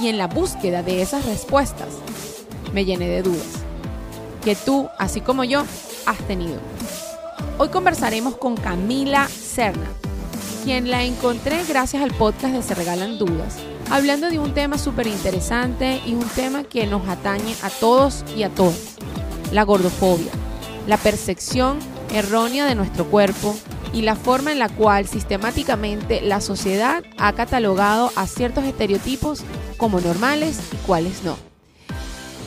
y en la búsqueda de esas respuestas me llené de dudas que tú, así como yo, has tenido. Hoy conversaremos con Camila Serna, quien la encontré gracias al podcast de Se Regalan Dudas, hablando de un tema súper interesante y un tema que nos atañe a todos y a todas, la gordofobia, la percepción errónea de nuestro cuerpo y la forma en la cual sistemáticamente la sociedad ha catalogado a ciertos estereotipos como normales y cuáles no.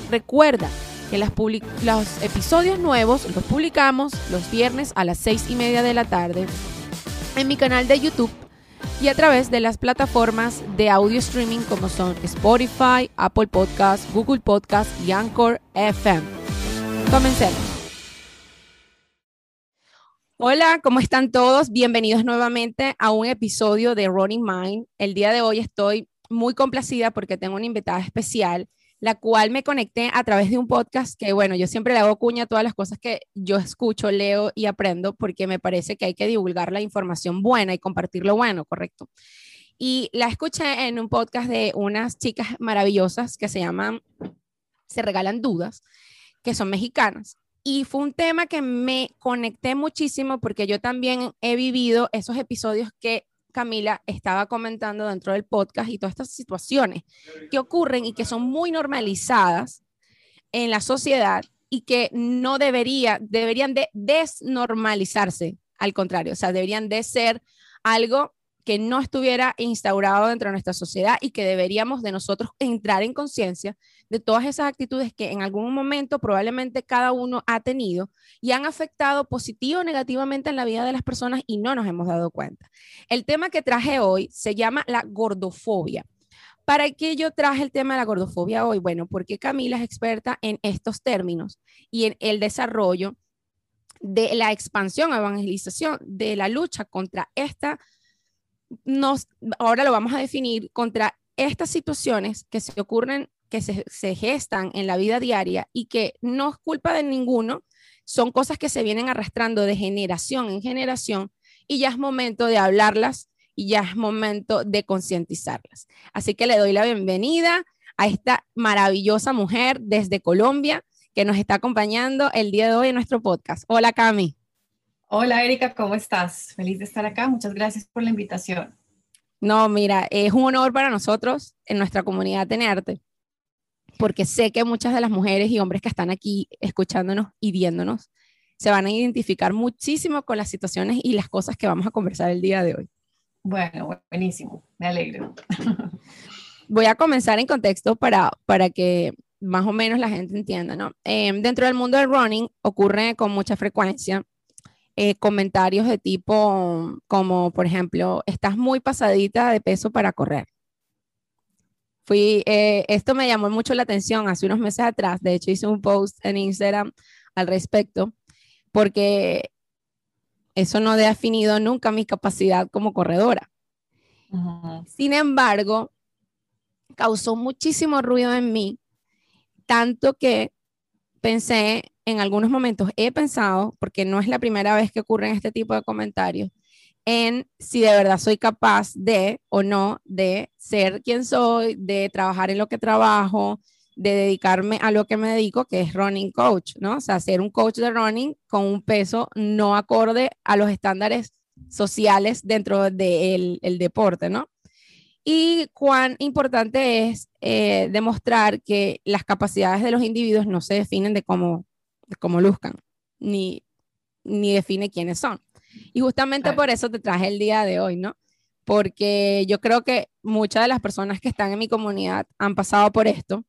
Recuerda que los episodios nuevos los publicamos los viernes a las seis y media de la tarde en mi canal de YouTube y a través de las plataformas de audio streaming como son Spotify, Apple Podcasts, Google Podcasts y Anchor FM. Comencemos. Hola, ¿cómo están todos? Bienvenidos nuevamente a un episodio de Running Mind. El día de hoy estoy muy complacida porque tengo una invitada especial, la cual me conecté a través de un podcast que, bueno, yo siempre le hago cuña a todas las cosas que yo escucho, leo y aprendo porque me parece que hay que divulgar la información buena y compartir lo bueno, ¿correcto? Y la escuché en un podcast de unas chicas maravillosas que se llaman Se Regalan Dudas, que son mexicanas. Y fue un tema que me conecté muchísimo porque yo también he vivido esos episodios que Camila estaba comentando dentro del podcast y todas estas situaciones que ocurren y que son muy normalizadas en la sociedad y que no debería, deberían de desnormalizarse, al contrario, o sea, deberían de ser algo que no estuviera instaurado dentro de nuestra sociedad y que deberíamos de nosotros entrar en conciencia de todas esas actitudes que en algún momento probablemente cada uno ha tenido y han afectado positivo o negativamente en la vida de las personas y no nos hemos dado cuenta. El tema que traje hoy se llama la gordofobia. ¿Para qué yo traje el tema de la gordofobia hoy? Bueno, porque Camila es experta en estos términos y en el desarrollo de la expansión, evangelización, de la lucha contra esta nos, ahora lo vamos a definir contra estas situaciones que se ocurren, que se, se, gestan en la vida diaria y que no es culpa de ninguno, son cosas que se vienen arrastrando de generación en generación y ya es momento de hablarlas y ya es momento de concientizarlas. Así que le doy la bienvenida a esta maravillosa mujer desde Colombia que nos está acompañando el día de hoy en nuestro podcast. Hola Cami. Hola Erika, ¿cómo estás? Feliz de estar acá. Muchas gracias por la invitación. No, mira, es un honor para nosotros en nuestra comunidad tenerte, porque sé que muchas de las mujeres y hombres que están aquí escuchándonos y viéndonos se van a identificar muchísimo con las situaciones y las cosas que vamos a conversar el día de hoy. Bueno, buenísimo, me alegro. Voy a comenzar en contexto para, para que más o menos la gente entienda, ¿no? Eh, dentro del mundo del running ocurre con mucha frecuencia eh, comentarios de tipo como, por ejemplo, estás muy pasadita de peso para correr. Fui, eh, esto me llamó mucho la atención hace unos meses atrás. De hecho, hice un post en Instagram al respecto, porque eso no ha definido nunca mi capacidad como corredora. Sin embargo, causó muchísimo ruido en mí, tanto que pensé en algunos momentos he pensado, porque no es la primera vez que ocurren este tipo de comentarios, en si de verdad soy capaz de o no de ser quien soy, de trabajar en lo que trabajo, de dedicarme a lo que me dedico, que es running coach, ¿no? O sea, ser un coach de running con un peso no acorde a los estándares sociales dentro del el deporte, ¿no? Y cuán importante es eh, demostrar que las capacidades de los individuos no se definen de cómo cómo luzcan, ni, ni define quiénes son. Y justamente por eso te traje el día de hoy, ¿no? Porque yo creo que muchas de las personas que están en mi comunidad han pasado por esto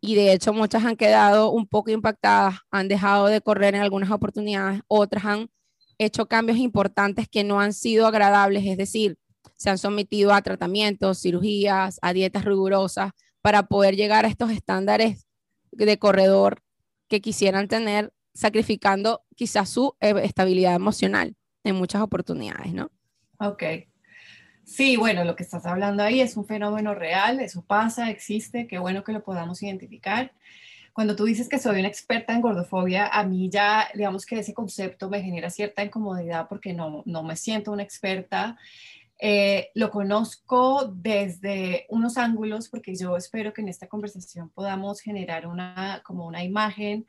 y de hecho muchas han quedado un poco impactadas, han dejado de correr en algunas oportunidades, otras han hecho cambios importantes que no han sido agradables, es decir, se han sometido a tratamientos, cirugías, a dietas rigurosas para poder llegar a estos estándares de corredor que quisieran tener, sacrificando quizás su eh, estabilidad emocional en muchas oportunidades, ¿no? Ok. Sí, bueno, lo que estás hablando ahí es un fenómeno real, eso pasa, existe, qué bueno que lo podamos identificar. Cuando tú dices que soy una experta en gordofobia, a mí ya, digamos que ese concepto me genera cierta incomodidad porque no, no me siento una experta. Eh, lo conozco desde unos ángulos porque yo espero que en esta conversación podamos generar una, como una imagen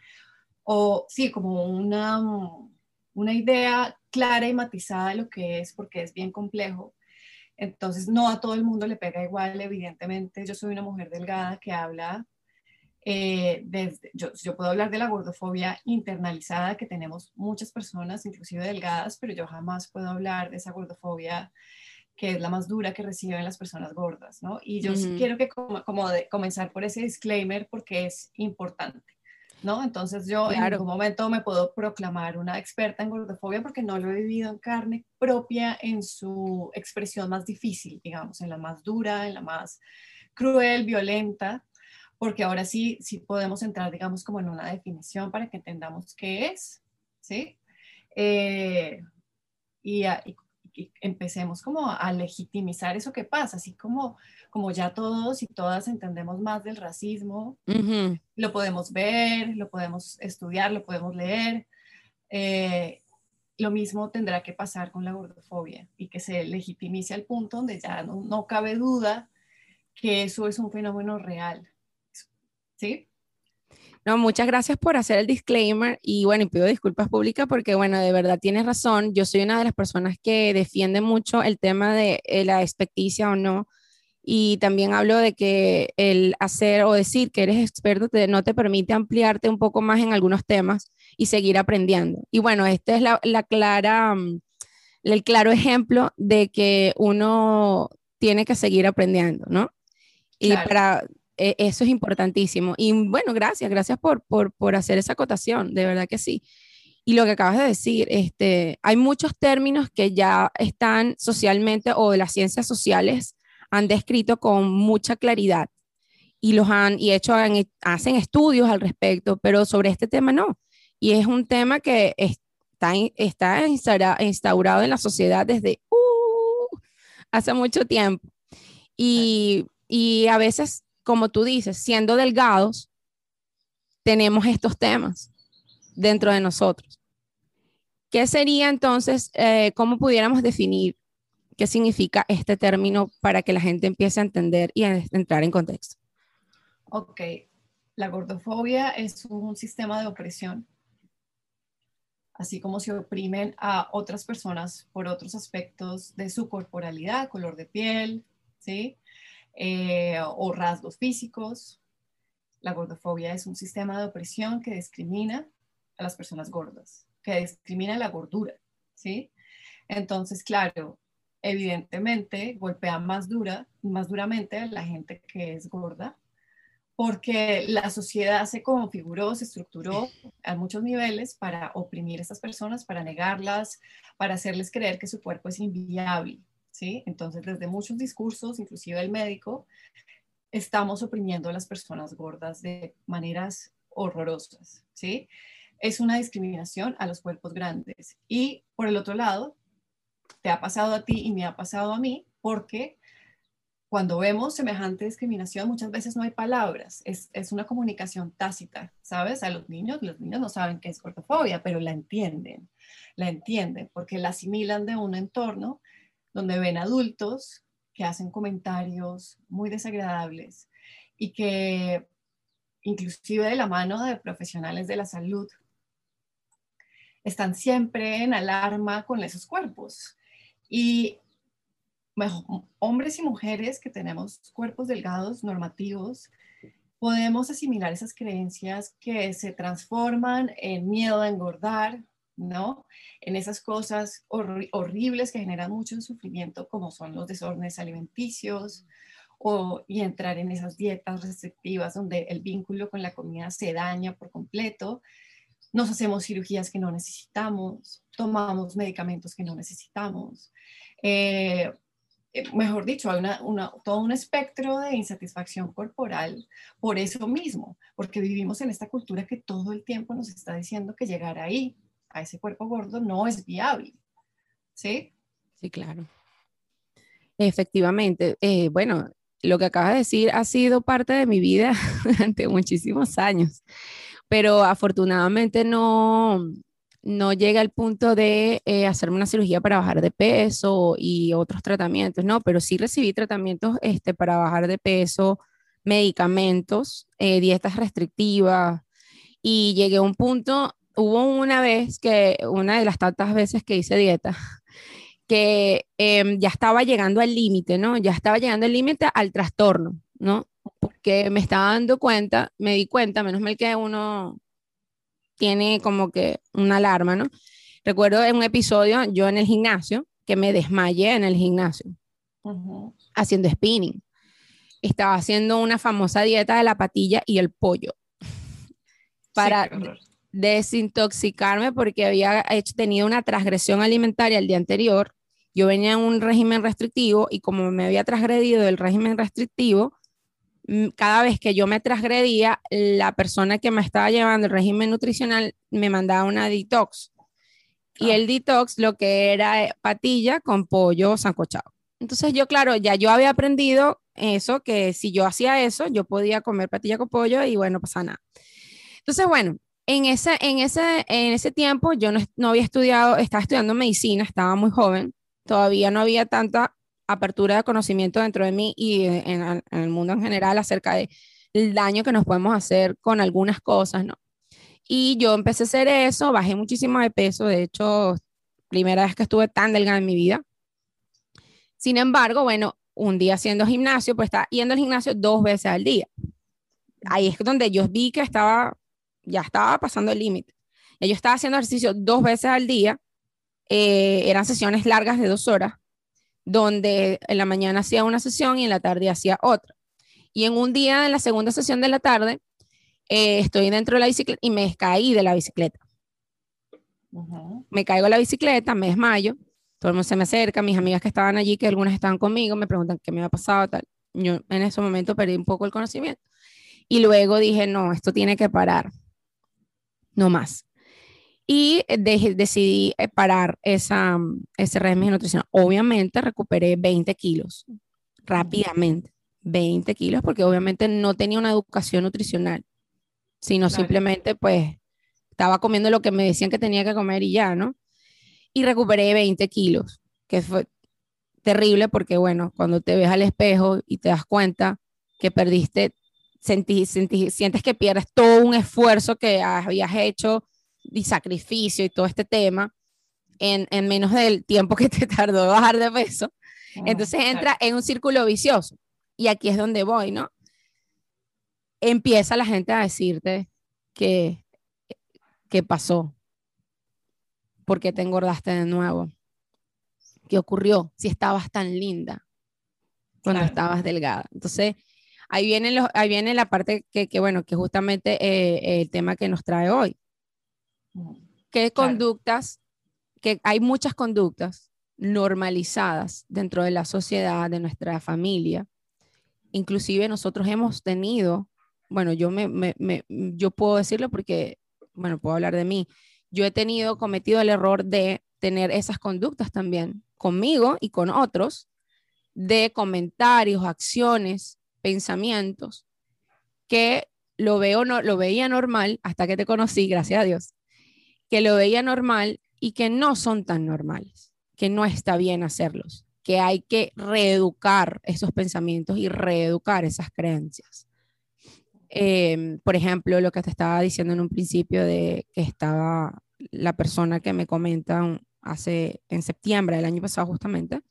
o sí, como una, una idea clara y matizada de lo que es porque es bien complejo. Entonces, no a todo el mundo le pega igual, evidentemente. Yo soy una mujer delgada que habla eh, desde, yo, yo, puedo hablar de la gordofobia internalizada que tenemos muchas personas, inclusive delgadas, pero yo jamás puedo hablar de esa gordofobia que es la más dura que reciben las personas gordas, ¿no? Y yo quiero que como, como de comenzar por ese disclaimer porque es importante. ¿No? Entonces yo en algún momento me puedo proclamar una experta en gordofobia porque no lo he vivido en carne propia en su expresión más difícil, digamos, en la más dura, en la más cruel, violenta, porque ahora sí, sí podemos entrar, digamos, como en una definición para que entendamos qué es, ¿sí? Eh, y, y, empecemos como a legitimizar eso que pasa, así como, como ya todos y todas entendemos más del racismo, lo podemos ver, lo podemos estudiar, lo podemos leer. Eh, lo mismo tendrá que pasar con la gordofobia y que se legitimice al punto donde ya no, no cabe duda que eso es un fenómeno real ¿sí? No, muchas gracias por hacer el disclaimer y bueno, y pido disculpas públicas porque bueno, de verdad tienes razón. Yo soy una de las personas que defiende mucho el tema de eh, la expecticia o no. Y también hablo de que el hacer o decir que eres experto no te permite ampliarte un poco más en algunos temas y seguir aprendiendo. Y bueno, este es la, clara, mm, el claro ejemplo de que uno tiene que seguir aprendiendo, ¿no? Y para e, eso es importantísimo. Y bueno, gracias, gracias por, por, hacer esa acotación, de verdad que sí. Y lo que acabas de decir, este, hay muchos términos que ya están socialmente o de las ciencias sociales han descrito con mucha claridad y los han y hecho hacen estudios al respecto, pero sobre este tema no. Y es un tema que está, está instaurado en la sociedad desde uh, hace mucho tiempo. Y, y a veces como tú dices, siendo delgados, tenemos estos temas dentro de nosotros. ¿Qué sería entonces, eh, cómo pudiéramos definir qué significa este término para que la gente empiece a entender y a entrar en contexto? Ok, la gordofobia es un sistema de opresión, así como se oprimen a otras personas por otros aspectos de su corporalidad, color de piel, ¿sí? Eh, o rasgos físicos. La gordofobia es un sistema de opresión que discrimina a las personas gordas, que discrimina la gordura, ¿sí? Entonces, claro, evidentemente golpea más dura, más duramente a la gente que es gorda, porque la sociedad se configuró, se estructuró a muchos niveles para oprimir a estas personas, para negarlas, para hacerles creer que su cuerpo es inviable, ¿sí? Entonces, desde muchos discursos, inclusive el médico, estamos oprimiendo a las personas gordas de maneras horrorosas, ¿sí? Es una discriminación a los cuerpos grandes. Y por el otro lado, te ha pasado a ti y me ha pasado a mí, porque cuando vemos semejante discriminación, muchas veces no hay palabras, es, es, una comunicación tácita, ¿sabes? A los niños, los niños no saben qué es gordofobia, pero la entienden, la entienden porque la asimilan de un entorno donde ven adultos que hacen comentarios muy desagradables y que inclusive de la mano de profesionales de la salud están siempre en alarma con esos cuerpos. Y hombres y mujeres que tenemos cuerpos delgados, normativos, podemos asimilar esas creencias que se transforman en miedo a engordar, ¿no? En esas cosas horribles que generan mucho sufrimiento, como son los desórdenes alimenticios, o, y entrar en esas dietas restrictivas donde el vínculo con la comida se daña por completo. Nos hacemos cirugías que no necesitamos, tomamos medicamentos que no necesitamos. Eh, eh, mejor dicho, hay una, todo un espectro de insatisfacción corporal por eso mismo, porque vivimos en esta cultura que todo el tiempo nos está diciendo que llegar ahí, a ese cuerpo gordo, no es viable. ¿Sí? Sí, claro. Efectivamente. Eh, bueno, lo que acabas de decir ha sido parte de mi vida durante muchísimos años, pero afortunadamente no, no llega al punto de eh, hacerme una cirugía para bajar de peso y otros tratamientos, no, pero sí recibí tratamientos este, para bajar de peso, medicamentos, eh, dietas restrictivas y llegué a un punto, hubo una vez que, una de las tantas veces que hice dieta, que em, ya estaba llegando al límite, ¿no? Ya estaba llegando al límite al trastorno, ¿no? Porque me estaba dando cuenta, me di cuenta, menos mal que uno tiene como que una alarma, ¿no? Recuerdo en un episodio yo en el gimnasio, que me desmayé en el gimnasio, haciendo spinning. Estaba haciendo una famosa dieta de la patilla y el pollo para desintoxicarme porque había hecho, tenido una transgresión alimentaria el día anterior. Yo venía en un régimen restrictivo y como me había transgredido el régimen restrictivo, Mm, cada vez que yo me transgredía, la persona que me estaba llevando el régimen nutricional me mandaba una detox. Y ah. el detox lo que era eh, patilla con pollo sancochado. Entonces yo, claro, ya yo había aprendido eso, que si yo hacía eso, yo podía comer patilla con pollo y bueno, pasa nada. Entonces, bueno, en ese, en ese, en ese tiempo yo no, no había estudiado, estaba estudiando medicina, estaba muy joven, todavía no había tanta apertura de conocimiento dentro de mí y en, el mundo en general acerca del daño que nos podemos hacer con algunas cosas, ¿no? Y yo empecé a hacer eso, bajé muchísimo de peso, de hecho, primera vez que estuve tan delgada en mi vida. Sin embargo, bueno, un día haciendo gimnasio, pues estaba yendo al gimnasio dos veces al día. Ahí es donde yo vi que estaba, ya estaba pasando el límite. Yo estaba haciendo ejercicio dos veces al día, eh, eran sesiones largas de dos horas, donde en la mañana hacía una sesión y en la tarde hacía otra. Y en un día, en la segunda sesión de la tarde, eh, estoy dentro de la bicicleta y me caí de la bicicleta. Me caigo de la bicicleta, me desmayo, todo el mundo se me acerca, mis amigas que estaban allí, que algunas estaban conmigo, me preguntan qué me había pasado, tal. Yo en ese momento perdí un poco el conocimiento. Y luego dije, no, esto tiene que parar. No más y decidí eh, parar esa, ese régimen nutricional. Obviamente recuperé 20 kilos rápidamente, 20 kilos, porque obviamente no tenía una educación nutricional, sino simplemente pues estaba comiendo lo que me decían que tenía que comer y ya, ¿no? Y recuperé 20 kilos, que fue terrible porque, bueno, cuando te ves al espejo y te das cuenta que perdiste, sentí, sientes que pierdes todo un esfuerzo que habías hecho y sacrificio y todo este tema en, en menos del tiempo que te tardó bajar de peso. Ah, Entonces entra en un círculo vicioso. Y aquí es donde voy, ¿no? Empieza la gente a decirte que, ¿qué pasó? ¿Por qué te engordaste de nuevo? ¿Qué ocurrió? Si estabas tan linda cuando estabas delgada. Entonces, ahí viene, los, ahí viene la parte que, que bueno, que justamente eh, el tema que nos trae hoy. ¿Qué conductas? Que hay muchas conductas normalizadas dentro de la sociedad, de nuestra familia. Inclusive nosotros hemos tenido, bueno, yo, me, yo puedo decirlo porque, bueno, puedo hablar de mí. Yo he tenido, cometido el error de tener esas conductas también conmigo y con otros, de comentarios, acciones, pensamientos, que lo veo, no, lo veía normal hasta que te conocí, gracias a Dios, que lo veía normal y que no son tan normales, que no está bien hacerlos, que hay que reeducar esos pensamientos y reeducar esas creencias. Em, por ejemplo, lo que te estaba diciendo en un principio de que estaba la persona que me comenta hace en septiembre del año pasado justamente,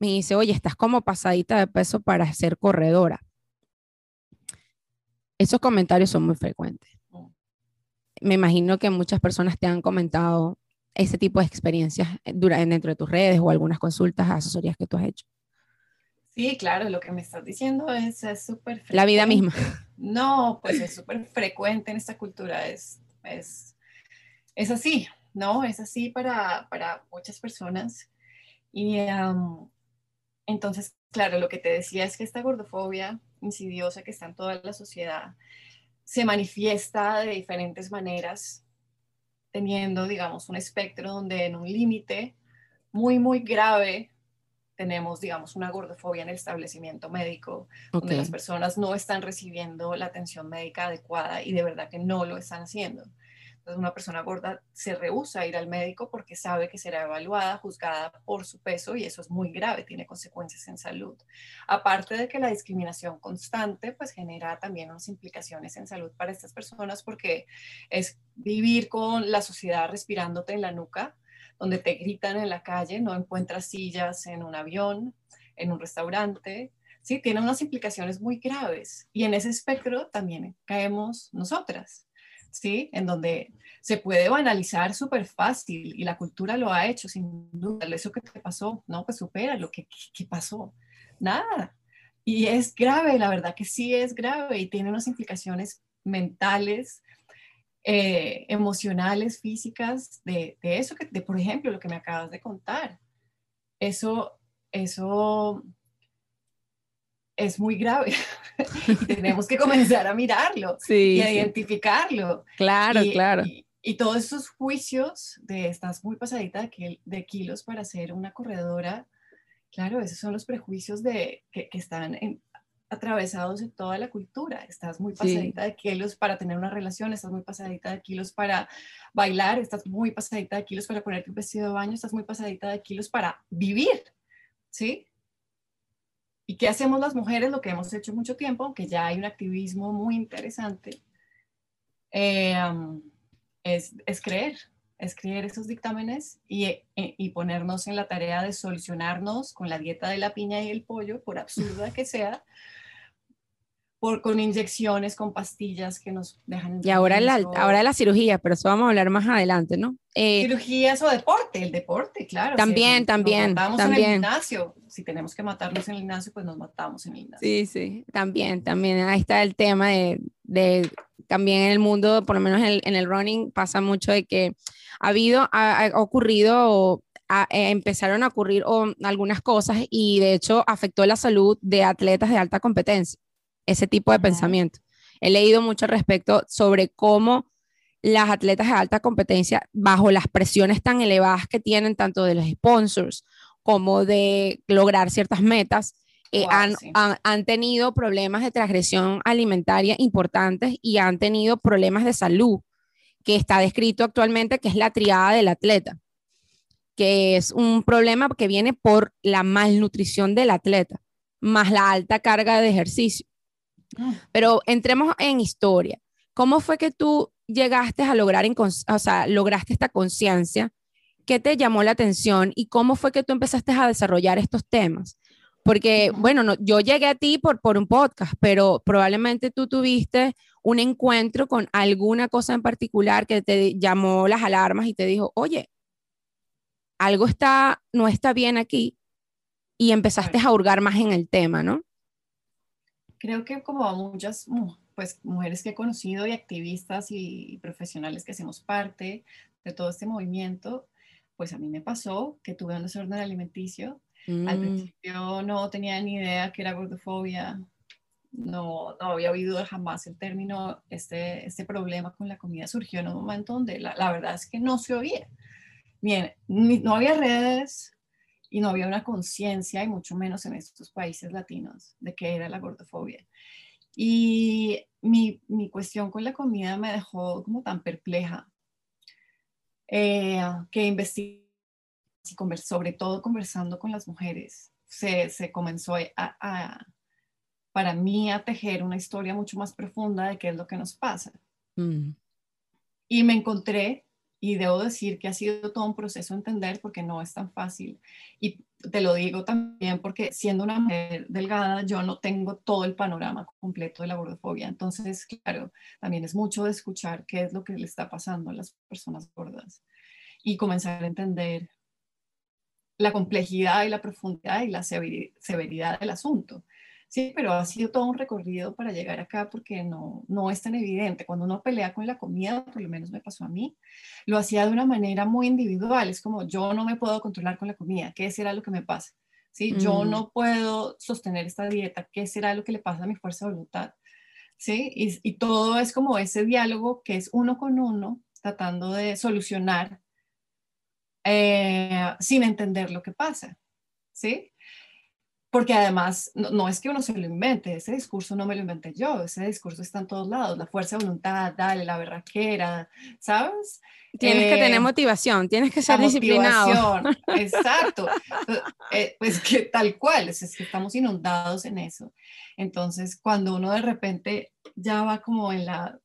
me dice, oye, estás como pasadita de peso para ser corredora. Esos comentarios son muy frecuentes me imagino que muchas personas te han comentado ese tipo de experiencias dentro de tus redes o algunas consultas, asesorías que tú has hecho. Sí, claro, lo que me estás diciendo es súper La vida misma. No, pues es súper frecuente en esta cultura, es, es, es así, ¿no? Es así para, para muchas personas. Y en entonces, claro, lo que te decía es que esta gordofobia insidiosa que está en toda la sociedad se manifiesta de diferentes maneras, teniendo, digamos, un espectro donde en un límite muy, muy grave tenemos, digamos, una gordofobia en el establecimiento médico, donde las personas no están recibiendo la atención médica adecuada y de verdad que no lo están haciendo. Entonces, una persona gorda se rehúsa a ir al médico porque sabe que será evaluada, juzgada por su peso y eso es muy grave, tiene consecuencias en salud. Aparte de que la discriminación constante pues genera también unas implicaciones en salud para estas personas porque es vivir con la sociedad respirándote en la nuca, donde te gritan en la calle, no encuentras sillas en un avión, en un restaurante, ¿sí? Tiene unas implicaciones muy graves. Y en ese espectro también caemos nosotras, ¿sí? En donde se puede banalizar súper fácil y la cultura lo ha hecho, sin duda. Eso que te pasó, no, pues supera lo que, que pasó. Nada. Y es grave, la verdad que sí es grave y tiene unas implicaciones mentales, eh, emocionales, físicas, de, eso, que, de, por ejemplo, lo que me acabas de contar. Eso, eso es muy grave. tenemos que comenzar a mirarlo y a identificarlo. Claro, claro. Y, todos esos juicios de estás muy pasadita de, de, kilos para ser una corredora, claro, esos son los prejuicios de, que, que están en, atravesados en toda la cultura. Estás muy pasadita de kilos para tener una relación, estás muy pasadita de kilos para bailar, estás muy pasadita de kilos para ponerte un vestido de baño, estás muy pasadita de kilos para vivir, ¿sí? ¿Y qué hacemos las mujeres? Lo que hemos hecho mucho tiempo, aunque ya hay un activismo muy interesante, eh, es, es, creer, es creer esos dictámenes y, eh, y ponernos en la tarea de solucionarnos con la dieta de la piña y el pollo, por absurda que sea, por, con inyecciones, con pastillas que nos dejan... Y ahora la, ahora la cirugía, pero eso vamos a hablar más adelante, ¿no? Eh, Cirugías o deporte, el deporte, claro. También, también. Nos también. en el gimnasio. Si tenemos que matarnos en el gimnasio, pues nos matamos en el gimnasio. Sí, sí, también, también. Ahí está el tema de, de también en el mundo, por lo menos en el, en el running, pasa mucho de que ha habido, ha, ocurrido eh, empezaron a ocurrir algunas cosas y de hecho afectó la salud de atletas de alta competencia ese tipo de pensamiento. He leído mucho al respecto sobre cómo las atletas de alta competencia, bajo las presiones tan elevadas que tienen, tanto de los sponsors como de lograr ciertas metas, eh, han, han, tenido problemas de transgresión alimentaria importantes y han tenido problemas de salud, que está descrito actualmente, que es la triada del atleta, que es un problema que viene por la malnutrición del atleta, más la alta carga de ejercicio. Ah. Pero entremos en historia. ¿Cómo fue que tú llegaste a lograr, o sea, lograste esta conciencia? ¿Qué te llamó la atención y cómo fue que tú empezaste a desarrollar estos temas? Porque, bueno, no, yo llegué a ti por, por un podcast, pero probablemente tú tuviste un encuentro con alguna cosa en particular que te llamó las alarmas y te dijo, oye, algo está, no está bien aquí y empezaste a hurgar más en el tema, ¿no? Creo que como a muchas pues, mujeres que he conocido y activistas y profesionales que hacemos parte de todo este movimiento, pues a mí me pasó que tuve un desorden alimenticio. Al mm. principio no tenía ni idea que era gordofobia, no, no había oído jamás el término, este, este problema con la comida surgió en un momento donde la, la verdad es que no se oía. Bien, no había redes, y no había una conciencia, y mucho menos en estos países latinos, de qué era la gordofobia. Y mi, mi cuestión con la comida me dejó como tan perpleja eh, que investigué, sobre todo conversando con las mujeres, se, se comenzó a, para mí, a tejer una historia mucho más profunda de qué es lo que nos pasa. Mm. Y me encontré y debo decir que ha sido todo un proceso entender porque no es tan fácil. Y te lo digo también porque siendo una mujer delgada, yo no tengo todo el panorama completo de la gordofobia. Entonces, claro, también es mucho de escuchar qué es lo que le está pasando a las personas gordas y comenzar a entender la complejidad y la profundidad y la severidad del asunto. Sí, pero ha sido todo un recorrido para llegar acá porque no, no es tan evidente. Cuando uno pelea con la comida, por lo menos me pasó a mí, lo hacía de una manera muy individual. Es como yo no me puedo controlar con la comida, ¿qué será lo que me pasa? ¿sí? Yo Mm. no puedo sostener esta dieta, ¿qué será lo que le pasa a mi fuerza de voluntad? ¿Sí? Y, y todo es como ese diálogo que es uno con uno, tratando de solucionar eh, sin entender lo que pasa, ¿sí? Porque además, no, no, es que uno se lo invente, ese discurso no me lo inventé yo, ese discurso está en todos lados, la fuerza de voluntad, dale, la berraquera, ¿sabes? Tienes que tener Eh, motivación, tienes que ser disciplinado. exacto. Eh, pues que tal cual, es, es que estamos inundados en eso. Entonces, cuando uno de repente ya va como en la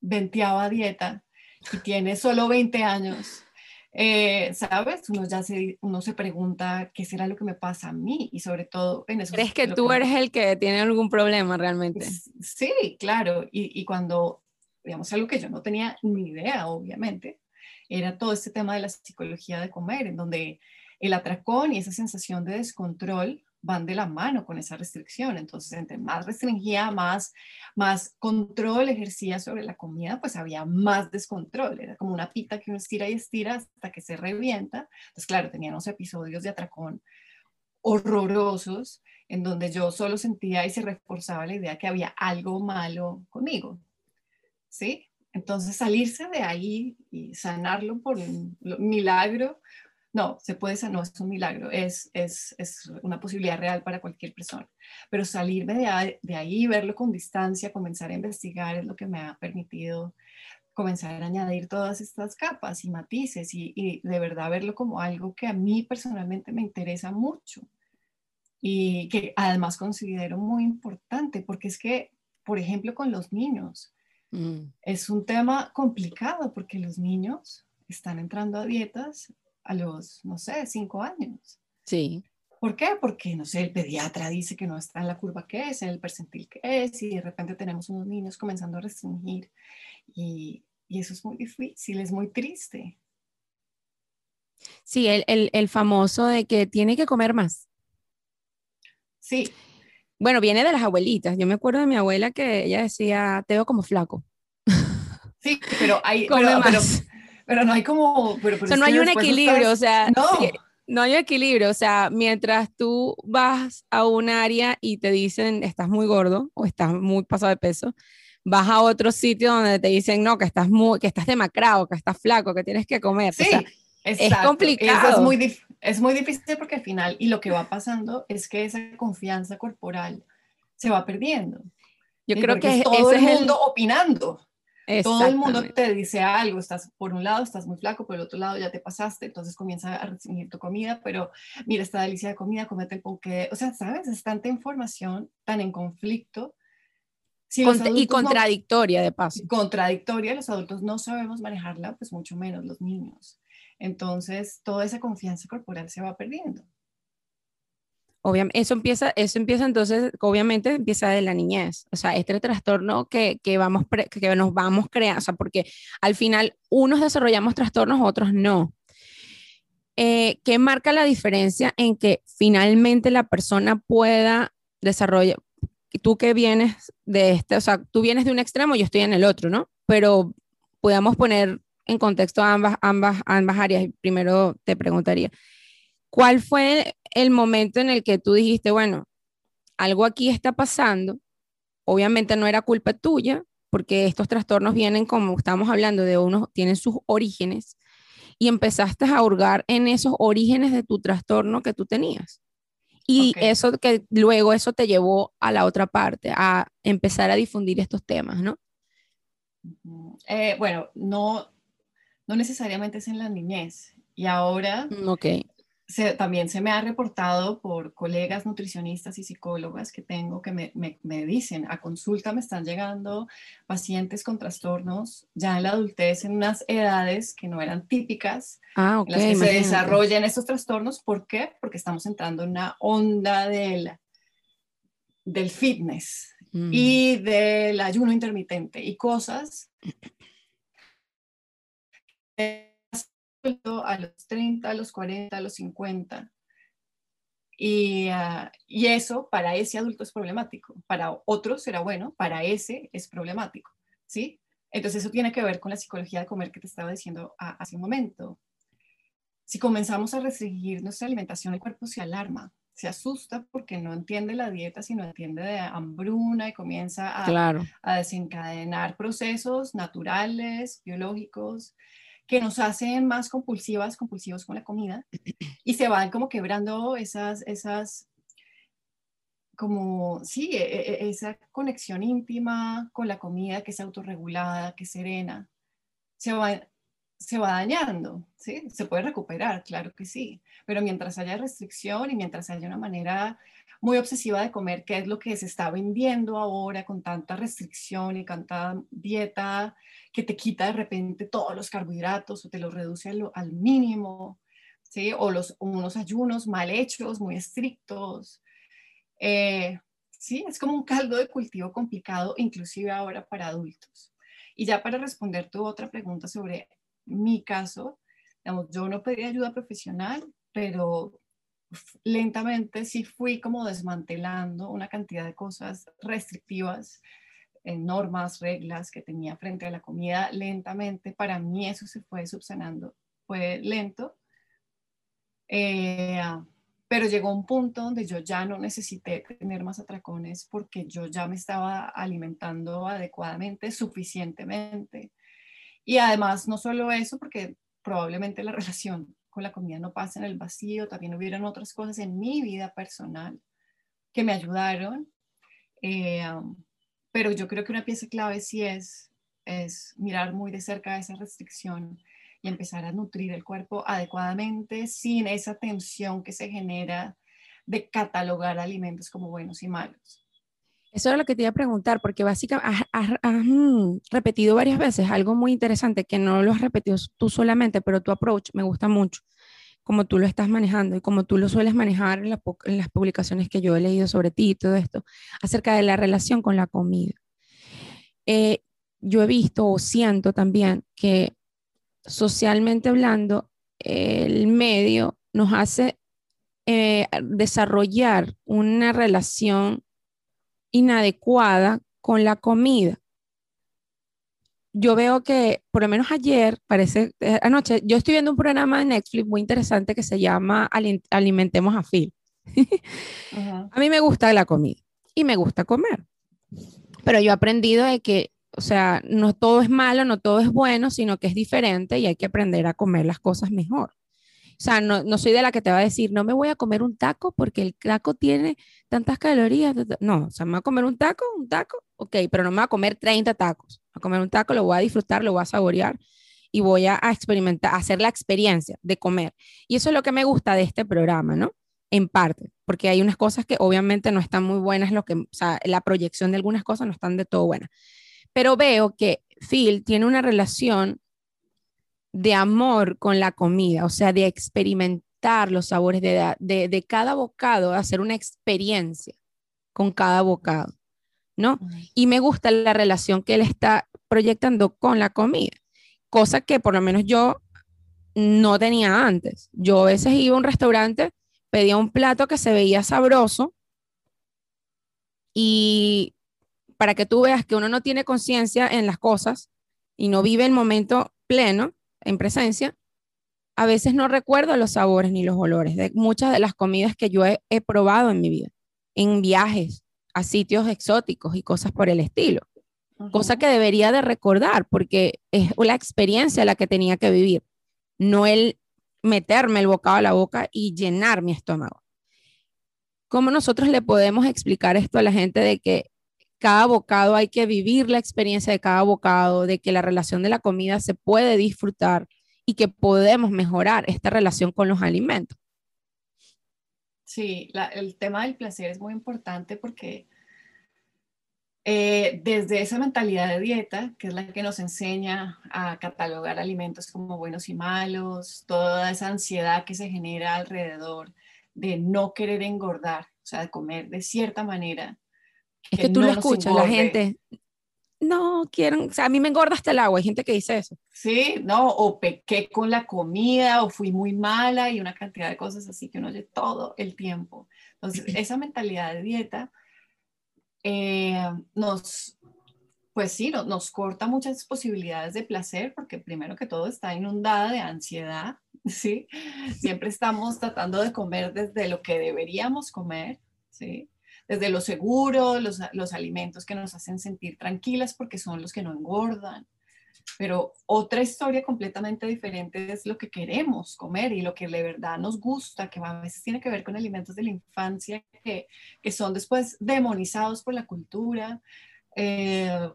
veinteava dieta y tiene solo 20 años, eh, ¿sabes? Uno ya se, uno se pregunta qué será lo que me pasa a mí y sobre todo en eso. ¿Crees que tú eres el que tiene algún problema realmente? Sí, claro. Y, y cuando, digamos, algo que yo no tenía ni idea, obviamente, era todo este tema de la psicología de comer, en donde el atracón y esa sensación de descontrol van de la mano con esa restricción. Entonces, entre más restringía, más, más control ejercía sobre la comida, pues había más descontrol. Era como una pita que uno estira y estira hasta que se revienta. Entonces, claro, teníamos episodios de atracón horrorosos en donde yo solo sentía y se reforzaba la idea que había algo malo conmigo. ¿Sí? Entonces salirse de ahí y sanarlo por milagro, no, se puede sanar, no es un milagro, es, es, es una posibilidad real para cualquier persona. Pero salirme de ahí, de ahí, verlo con distancia, comenzar a investigar es lo que me ha permitido comenzar a añadir todas estas capas y matices y, y de verdad verlo como algo que a mí personalmente me interesa mucho y que además considero muy importante, porque es que, por ejemplo, con los niños, Mm. es un tema complicado porque los niños están entrando a dietas a los, no sé, cinco años. Sí. ¿Por qué? Porque, no sé, el pediatra dice que no está en la curva que es, en el percentil que es, y de repente tenemos unos niños comenzando a restringir. Y, y eso es muy difícil, es muy triste. Sí, el, el, el famoso de que tiene que comer más. Sí, Bueno, viene de las abuelitas. Yo me acuerdo de mi abuela que ella decía, te veo como flaco. sí, pero hay, Come pero, pero, más. pero no hay como, pero, pero o sea, es no hay un equilibrio, estás- o sea, no, sí, no hay equilibrio. O sea, mientras tú vas a un área y te dicen, estás muy gordo o estás muy pasado de peso, vas a otro sitio donde te dicen, no, que estás muy, que estás demacrado, que estás flaco, que tienes que comer. Sí, O sea, exacto. complicado. Eso es muy, es muy difícil porque al final, y lo que va pasando es que esa confianza corporal se va perdiendo. yo Y creo que es todo ese el es mundo opinando. Todo el mundo te dice algo, estás por un lado, estás muy flaco, por el otro lado ya te pasaste, entonces comienza a restringir tu comida, pero mira esta delicia de comida, comete el ponqué, o sea, ¿sabes? Es tanta información tan en conflicto. Si y no- contradictoria de paso. contradictoria, los adultos no sabemos manejarla, pues mucho menos los niños. Entonces, toda esa confianza corporal se va perdiendo. Obviamente, eso empieza, eso empieza entonces, obviamente empieza de la niñez, o sea, este trastorno que, que vamos, pre- que nos vamos creando, o sea, porque al final unos desarrollamos trastornos, otros no. Eh, ¿Qué marca la diferencia en que finalmente la persona pueda desarrollar, tú que vienes de este, o sea, tú vienes de un extremo, yo estoy en el otro, ¿no? Pero podamos poner en contexto ambas, ambas, ambas áreas. Primero te preguntaría, ¿cuál fue el momento en el que tú dijiste, bueno, algo aquí está pasando? Obviamente no era culpa tuya, porque estos trastornos vienen, como estamos hablando, de unos, tienen sus orígenes, y empezaste a hurgar en esos orígenes de tu trastorno que tú tenías. Y eso que luego eso te llevó a la otra parte, a empezar a difundir estos temas, ¿no? Eh, bueno, no, no necesariamente es en la niñez. Y ahora Mm, Ok. Se- también se me ha reportado por colegas nutricionistas y psicólogas que tengo que me, me- me dicen, a consulta me están llegando pacientes con trastornos ya en la adultez, en unas edades que no eran típicas, Ah, ok. en las que se desarrollan estos trastornos. ¿Por qué? Porque estamos entrando en una onda del, del fitness Mm. y del ayuno intermitente y cosas a los 30, a los 40, a los 50. Y, ah, y eso para ese adulto es problemático, para otros será bueno, para ese es problemático, ¿sí? Entonces eso tiene que ver con la psicología de comer que te estaba diciendo a- hace un momento. si comenzamos a restringir nuestra alimentación, el cuerpo se alarma, se asusta porque no entiende la dieta, sino entiende de hambruna y comienza a, a desencadenar procesos naturales, biológicos, que nos hacen más compulsivas, compulsivos con la comida, y se van como quebrando esas, esas como, sí, e, e, e, esa conexión íntima con la comida que es autorregulada, que es serena, se va, se va dañando, ¿sí? Se puede recuperar, claro que sí, pero mientras haya restricción y mientras haya una manera muy obsesiva de comer, que es lo que se está vendiendo ahora con tanta restricción y tanta dieta que te quita de repente todos los carbohidratos o te los reduce al, mínimo, ¿sí? O los, unos ayunos mal hechos, muy estrictos. Eh, sí, es como un caldo de cultivo complicado, inclusive ahora para adultos. Y ya para responder tu otra pregunta sobre mi caso, yo no pedí ayuda profesional, pero lentamente sí fui como desmantelando una cantidad de cosas restrictivas, eh, normas, reglas que tenía frente a la comida. Lentamente, para mí eso se fue subsanando. Fue lento, eh, pero llegó un punto donde yo ya no necesité tener más atracones porque yo ya me estaba alimentando adecuadamente, suficientemente. Y además, no solo eso, porque probablemente la relación con la comida no pasa en el vacío, también hubieron otras cosas en mi vida personal que me ayudaron. Eh, pero yo creo que una pieza clave sí es, es mirar muy de cerca esa restricción y empezar a nutrir el cuerpo adecuadamente sin esa tensión que se genera de catalogar alimentos como buenos y malos. Eso era lo que te iba a preguntar, porque básicamente has, mm, repetido varias veces algo muy interesante que no lo has repetido tú solamente, pero tu approach me gusta mucho, como tú lo estás manejando y como tú lo sueles manejar en, las publicaciones que yo he leído sobre ti y todo esto, acerca de la relación con la comida. Eh, yo he visto o siento también que socialmente hablando, el medio nos hace eh, desarrollar una relación inadecuada con la comida. Yo veo que, por lo menos ayer, parece, eh, anoche, yo estoy viendo un programa de Netflix muy interesante que se llama Alimentemos a Phil. A mí me gusta la comida y me gusta comer, pero yo he aprendido de que, o sea, no todo es malo, no todo es bueno, sino que es diferente y hay que aprender a comer las cosas mejor. O sea, no, no, soy de la que te va a decir, no me voy a comer un taco porque el taco tiene tantas calorías. No, o sea, me voy a comer un taco, un taco, ok, pero no me voy a comer 30 tacos. a comer un taco, lo voy a disfrutar, lo voy a saborear y voy a, experimentar, a hacer la experiencia de comer. Y eso es lo que me gusta de este programa, ¿no? En parte, porque hay unas cosas que obviamente no están muy buenas, lo que, o sea, la proyección de algunas cosas no están de todo buenas. Pero veo que Phil tiene una relación de amor con la comida, o sea, de experimentar los sabores de, de, cada bocado, hacer una experiencia con cada bocado, ¿no? Y me gusta la relación que él está proyectando con la comida, cosa que por lo menos yo no tenía antes. Yo a veces iba a un restaurante, pedía un plato que se veía sabroso y para que tú veas que uno no tiene conciencia en las cosas y no vive el momento pleno, en presencia, a veces no recuerdo los sabores ni los olores de muchas de las comidas que yo he, probado en mi vida, en viajes a sitios exóticos y cosas por el estilo. Cosa que debería de recordar porque es la experiencia la que tenía que vivir, no el meterme el bocado a la boca y llenar mi estómago. ¿Cómo nosotros le podemos explicar esto a la gente de que cada bocado hay que vivir la experiencia de cada bocado, de que la relación de la comida se puede disfrutar y que podemos mejorar esta relación con los alimentos. Sí, el tema del placer es muy importante porque eh, desde esa mentalidad de dieta, que es la que nos enseña a catalogar alimentos como buenos y malos, toda esa ansiedad que se genera alrededor de no querer engordar, o sea, de comer de cierta manera, es que, tú lo escuchas, la gente, no quieren, o sea, a mí me engorda hasta el agua, hay gente que dice eso. Sí, no, o pequé con la comida, o fui muy mala y una cantidad de cosas así que uno oye todo el tiempo. Entonces, esa mentalidad de dieta eh, nos, pues sí, nos corta muchas posibilidades de placer porque primero que todo está inundada de ansiedad, ¿sí? Siempre estamos tratando de comer desde lo que deberíamos comer, ¿sí? Desde lo seguro, los, los alimentos que nos hacen sentir tranquilas porque son los que no engordan. Pero otra historia completamente diferente es lo que queremos comer y lo que de verdad nos gusta, que a veces tiene que ver con alimentos de la infancia que, que son después demonizados por la cultura. Eh,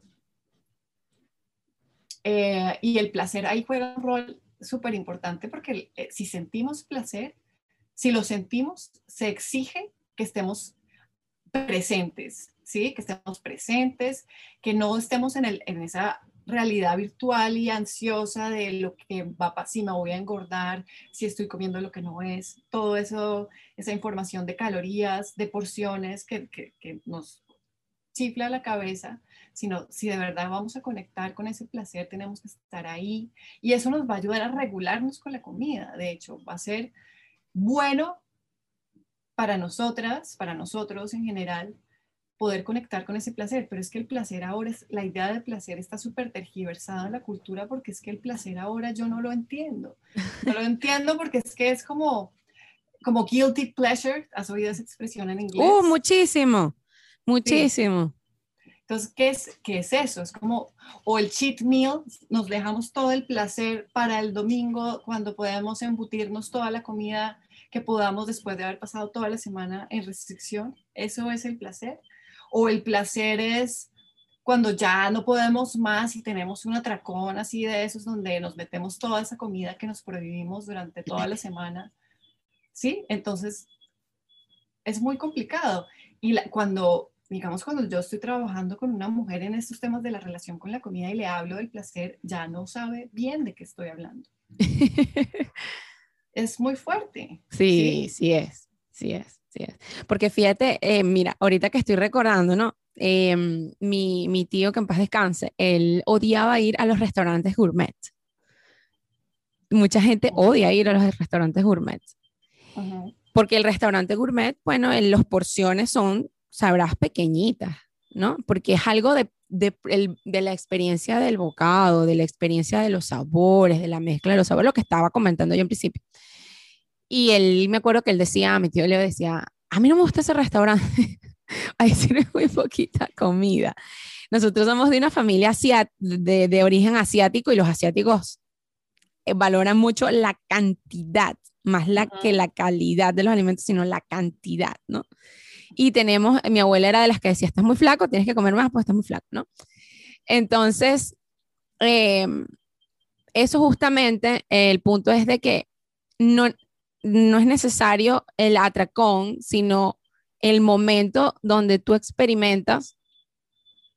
eh, y el placer ahí juega un rol súper importante porque eh, si sentimos placer, si lo sentimos, se exige que estemos presentes, ¿sí? Que estemos presentes, que no estemos en, el, en esa realidad virtual y ansiosa de lo que va si me voy a engordar, si estoy comiendo lo que no es, todo eso, esa información de calorías, de porciones que, que, que nos chifla la cabeza, sino si de verdad vamos a conectar con ese placer, tenemos que estar ahí y eso nos va a ayudar a regularnos con la comida. De hecho, va a ser bueno para nosotras, para nosotros en general, poder conectar con ese placer, pero es que el placer ahora, es, la idea del placer está súper tergiversada en la cultura porque es que el placer ahora yo no lo entiendo. No lo entiendo porque es que es como, como guilty pleasure, ¿has oído esa expresión en inglés? Uh, muchísimo, muchísimo. Entonces, ¿qué es, ¿qué es eso? Es como, o el cheat meal, nos dejamos todo el placer para el domingo cuando podemos embutirnos toda la comida que podamos después de haber pasado toda la semana en restricción. ¿Eso es el placer? O el placer es cuando ya no podemos más y tenemos un atracón así de esos donde nos metemos toda esa comida que nos prohibimos durante toda la semana. ¿Sí? Entonces, es muy complicado. Y cuando digamos, cuando yo estoy trabajando con una mujer en estos temas de la relación con la comida y le hablo del placer, ya no sabe bien de qué estoy hablando. es muy fuerte. Sí, sí, es, sí es, sí es. Porque fíjate, eh, mira, ahorita que estoy recordando, ¿no? Em, mi, mi tío, que en paz descanse, él odiaba ir a los restaurantes gourmet. Mucha gente odia ir a los restaurantes gourmet. Porque el restaurante gourmet, bueno, en las porciones son sabrás pequeñitas, ¿no? Porque es algo de, de, la experiencia del bocado, de la experiencia de los sabores, de la mezcla de los sabores, lo que estaba comentando yo en principio. Y él, me acuerdo que él decía, mi tío le decía, a mí no me gusta ese restaurante, ahí tiene muy poquita comida. Nosotros somos de una familia de, de, origen asiático y los asiáticos eh, valoran mucho la cantidad, más la que la calidad de los alimentos, sino la cantidad, ¿no? Y tenemos, mi abuela era de las que decía, estás muy flaco, tienes que comer más, pues estás muy flaco, ¿no? Entonces, em, eso justamente, el punto es de que no, no es necesario el atracón, sino el momento donde tú experimentas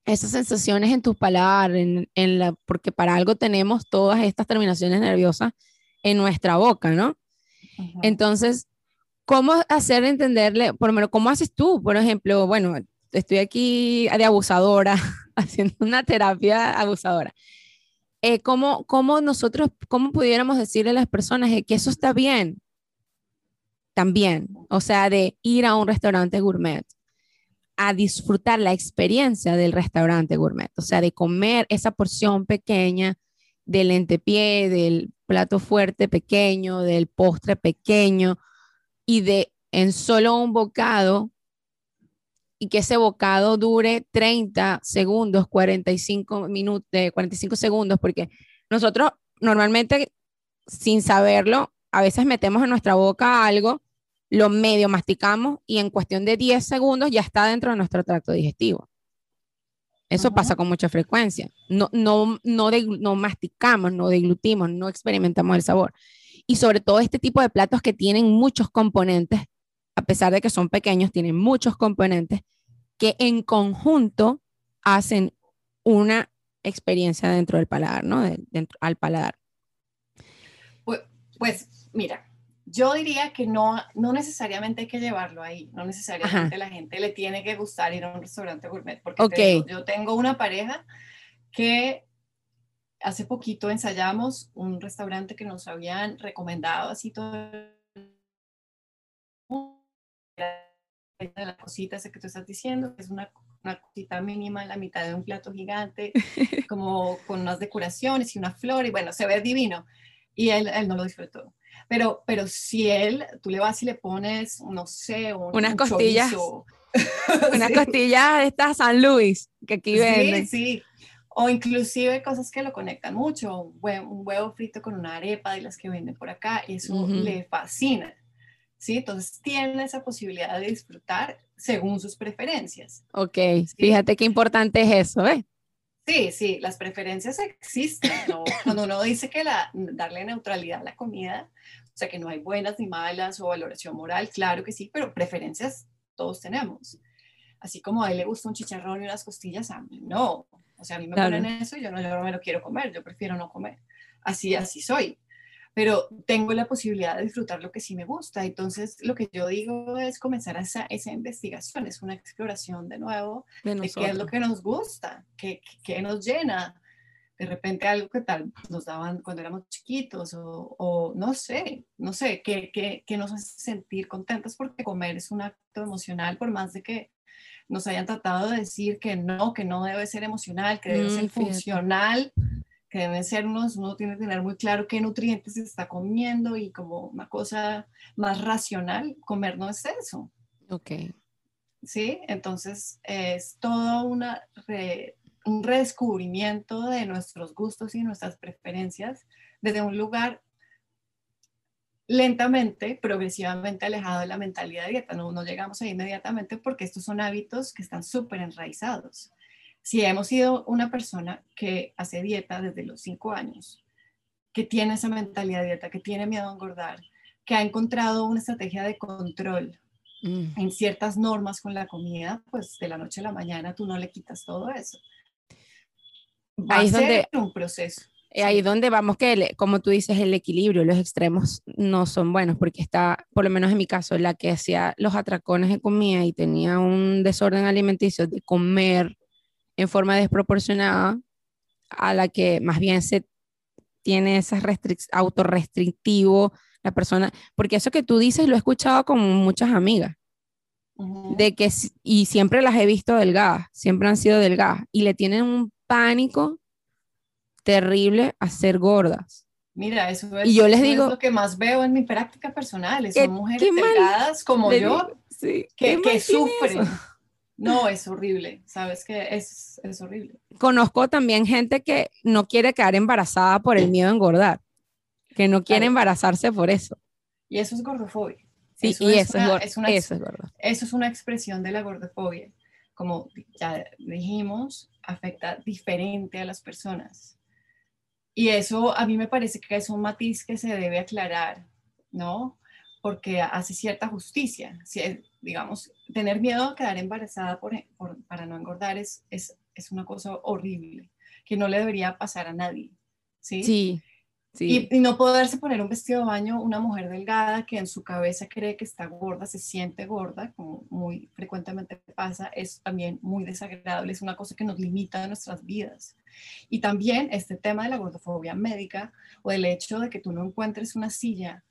esas sensaciones en tu paladar, en, en la, porque para algo tenemos todas estas terminaciones nerviosas en nuestra boca, ¿no? Entonces, ¿Cómo hacer entenderle, por lo menos, cómo haces tú? Por ejemplo, bueno, estoy aquí de abusadora, haciendo una terapia abusadora. Eh, ¿cómo, ¿Cómo nosotros, cómo pudiéramos decirle a las personas que eso está bien? También, o sea, de ir a un restaurante gourmet, a disfrutar la experiencia del restaurante gourmet, o sea, de comer esa porción pequeña del lentepié, del plato fuerte pequeño, del postre pequeño, y de en solo un bocado y que ese bocado dure 30 segundos, 45 minutos, 45 segundos, porque nosotros normalmente sin saberlo, a veces metemos en nuestra boca algo, lo medio masticamos y en cuestión de 10 segundos ya está dentro de nuestro tracto digestivo. Eso pasa con mucha frecuencia. No, no, no, no masticamos, no deglutimos, no experimentamos el sabor y sobre todo este tipo de platos que tienen muchos componentes, a pesar de que son pequeños, tienen muchos componentes que en conjunto hacen una experiencia dentro del paladar, ¿no? dentro, al paladar. Pues, pues, mira, yo diría que no, no necesariamente hay que llevarlo ahí, no necesariamente la gente le tiene que gustar ir a un restaurante gourmet, porque yo tengo una pareja que hace poquito ensayamos un restaurante que nos habían recomendado así todo la cosita esa que tú estás diciendo, que es una, una, cosita mínima en la mitad de un plato gigante, como con unas decoraciones y una flor, y bueno, se ve divino. Y él, él no lo disfrutó. Pero, pero si él, tú le vas y le pones, no sé, unas costillas. unas costillas de estas San Luis que aquí venden. Sí, sí. O inclusive cosas que lo conectan mucho, un huevo, frito con una arepa de las que venden por acá, eso le fascina. ¿sí? Entonces tiene esa posibilidad de disfrutar según sus preferencias. Ok, fíjate qué importante es eso, ¿eh? Sí, sí, las preferencias existen. Cuando uno dice que la, darle neutralidad a la comida, o sea, que no hay buenas ni malas o valoración moral, claro que sí, pero preferencias todos tenemos. Así como a él le gusta un chicharrón y unas costillas, a mí no. O sea, a mí me ponen eso y yo no, yo no me lo quiero comer, yo prefiero no comer. Así, así soy pero tengo la posibilidad de disfrutar lo que sí me gusta. Entonces, lo que yo digo es comenzar esa, esa investigación, es una exploración de nuevo de, qué es lo que nos gusta, qué, qué, nos llena. De repente algo que tal nos daban cuando éramos chiquitos o, o no sé, no sé, qué, qué, qué nos hace sentir contentos porque comer es un acto emocional por más de que nos hayan tratado de decir que no, que no debe ser emocional, que debe ser mm, funcional que deben ser unos, uno tiene que tener muy claro qué nutrientes se está comiendo y como una cosa más racional, comer no es eso. Ok. Sí, entonces es todo una un redescubrimiento de nuestros gustos y nuestras preferencias desde un lugar lentamente, progresivamente alejado de la mentalidad de dieta. No, no llegamos ahí inmediatamente porque estos son hábitos que están súper enraizados si hemos sido una persona que hace dieta desde los cinco años, que tiene esa mentalidad de dieta, que tiene miedo a engordar, que ha encontrado una estrategia de control mm. en ciertas normas con la comida, pues de la noche a la mañana tú no le quitas todo eso. Va ahí a ser donde, un proceso. Eh, ahí donde vamos que, como tú dices, el equilibrio, los extremos no son buenos, porque está, por lo menos en mi caso, la que hacía los atracones de comida y tenía un desorden alimenticio de comer en forma desproporcionada a la que más bien se tiene ese autorrestrictivo la persona, porque eso que tú dices lo he escuchado con muchas amigas, de que, y siempre las he visto delgadas, siempre han sido delgadas, y le tienen un pánico terrible a ser gordas. Mira, eso es, y yo les digo, lo que más veo en mi práctica personal, son mujeres delgadas como yo, que, sufren. No, es horrible, sabes que es, es, horrible. Conozco también gente que no quiere quedar embarazada por el miedo a engordar, que no quiere embarazarse por eso. Y eso es gordofobia. Sí, eso y es eso, es, una, eso es Eso es una expresión de la gordofobia. Como ya dijimos, afecta diferente a las personas. Y eso a mí me parece que es un matiz que se debe aclarar, ¿no? Porque hace cierta justicia. Si, digamos, tener miedo a quedar embarazada por, para no engordar es, es, es, una cosa horrible, que no le debería pasar a nadie. Sí. Sí. Y, y, no poderse poner un vestido de baño una mujer delgada que en su cabeza cree que está gorda, se siente gorda, como muy frecuentemente pasa, es también muy desagradable, es una cosa que nos limita en nuestras vidas. Y también este tema de la gordofobia médica o el hecho de que tú no encuentres una silla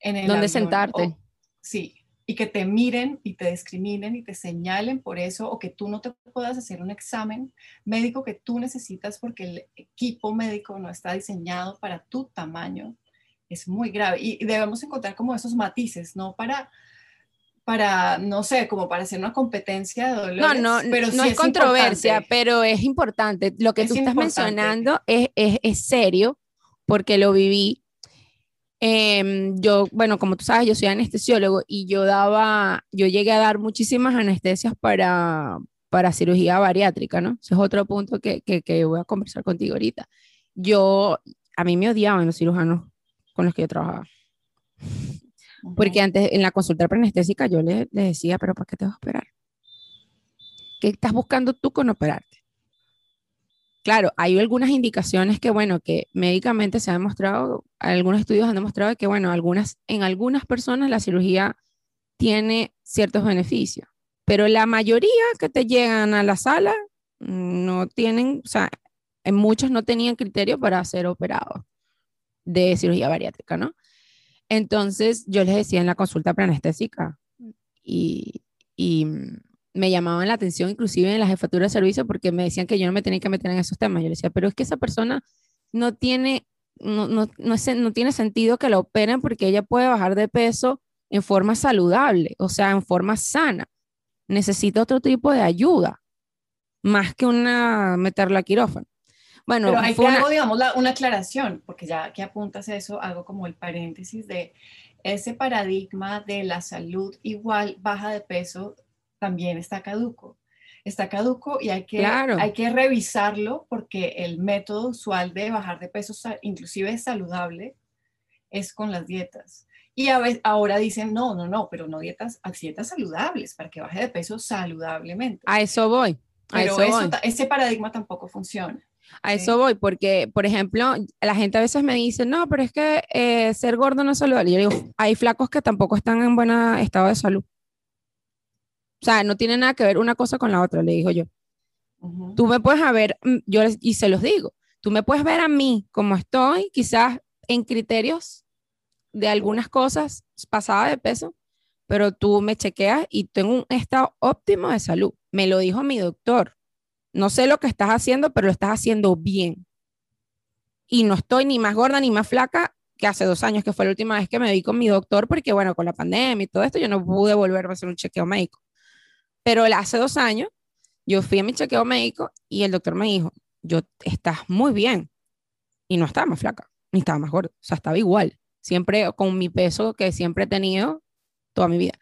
en el donde sentarte. sí, y que te miren y te discriminen y te señalen por eso o que tú no te puedas hacer un examen médico que tú necesitas porque el equipo médico no está diseñado para tu tamaño, es muy grave. Y debemos encontrar como esos matices, ¿no? Para, para no sé, como para hacer una competencia de dolores. No, no, pero no es, controversia, pero es importante. Lo que tú estás mencionando es, es, es serio porque lo viví Em, yo, bueno, como tú sabes, yo soy anestesiólogo y yo daba, yo llegué a dar muchísimas anestesias para, para cirugía bariátrica, ¿no? Ese es otro punto que, que, voy a conversar contigo ahorita. Yo, a mí me odiaban los cirujanos con los que yo trabajaba. Porque antes, en la consulta preanestésica, yo le, le decía, pero ¿para qué te vas a operar? ¿Qué estás buscando tú con operarte? Claro, hay algunas indicaciones que, bueno, que médicamente se ha demostrado, algunos estudios han demostrado que, bueno, algunas, en algunas personas la cirugía tiene ciertos beneficios, pero la mayoría que te llegan a la sala no tienen, o sea, en muchos no tenían criterio para ser operados de cirugía bariátrica, ¿no? Entonces yo les decía en la consulta preanestésica y, y me llamaban la atención inclusive en la jefatura de servicio porque me decían que yo no me tenía que meter en esos temas. Yo decía, pero es que esa persona no tiene no, no, no, no tiene sentido que la operen porque ella puede bajar de peso en forma saludable, o sea, en forma sana. Necesita otro tipo de ayuda, más que una meterla a quirófano. Bueno, Pero hay que una... digamos, una aclaración, porque ya que apuntas eso, hago como el paréntesis de ese paradigma de la salud igual baja de peso también está caduco. Está caduco y hay que, hay que revisarlo porque el método usual de bajar de peso, inclusive saludable, es con las dietas. Y ahora dicen, no, no, no, pero no dietas, dietas saludables para que baje de peso saludablemente. A eso voy. pero eso, ese paradigma tampoco funciona. A eso voy, porque, por ejemplo, la gente a veces me dice, no, pero es que eh, ser gordo no es saludable. Yo digo, hay flacos que tampoco están en buen estado de salud. O sea, no tiene nada que ver una cosa con la otra, le digo yo. Tú me puedes ver, mm, yo y se los digo, tú me puedes ver a mí como estoy, quizás en criterios de algunas cosas pasada de peso, pero tú me chequeas y tengo un estado óptimo de salud. Me lo dijo mi doctor. No sé lo que estás haciendo, pero lo estás haciendo bien. Y no estoy ni más gorda ni más flaca que hace dos años, que fue la última vez que me vi con mi doctor, porque bueno, con la pandemia y todo esto, yo no pude volver a hacer un chequeo médico. Pero hace dos años, yo fui a mi chequeo médico y el doctor me dijo, yo estás muy bien. Y no estaba más flaca, ni estaba más gorda, o sea, estaba igual, siempre con mi peso que siempre he tenido toda mi vida.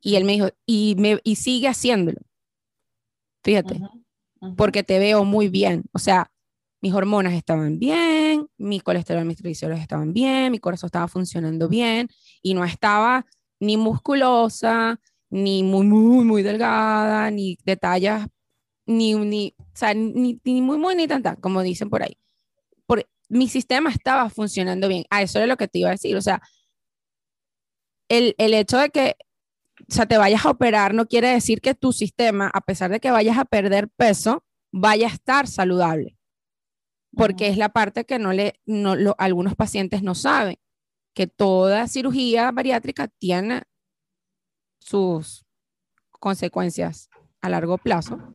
Y él me dijo, y, me, y sigue haciéndolo. Fíjate porque te veo muy bien. O sea, mis hormonas estaban bien, mi colesterol, mis triglicéridos estaban bien, mi corazón estaba funcionando bien y no estaba ni musculosa, ni muy, muy, muy delgada, ni de tallas, ni, ni, o sea, ni, ni muy, muy, ni tanta, como dicen por ahí. Por, mi sistema estaba funcionando bien. A eso es lo que te iba a decir. O sea, el, el hecho de que o sea, te vayas a operar no quiere decir que tu sistema, a pesar de que vayas a perder peso, vaya a estar saludable. Porque es la parte que no le, no, algunos pacientes no saben, que toda cirugía bariátrica tiene sus consecuencias a largo plazo,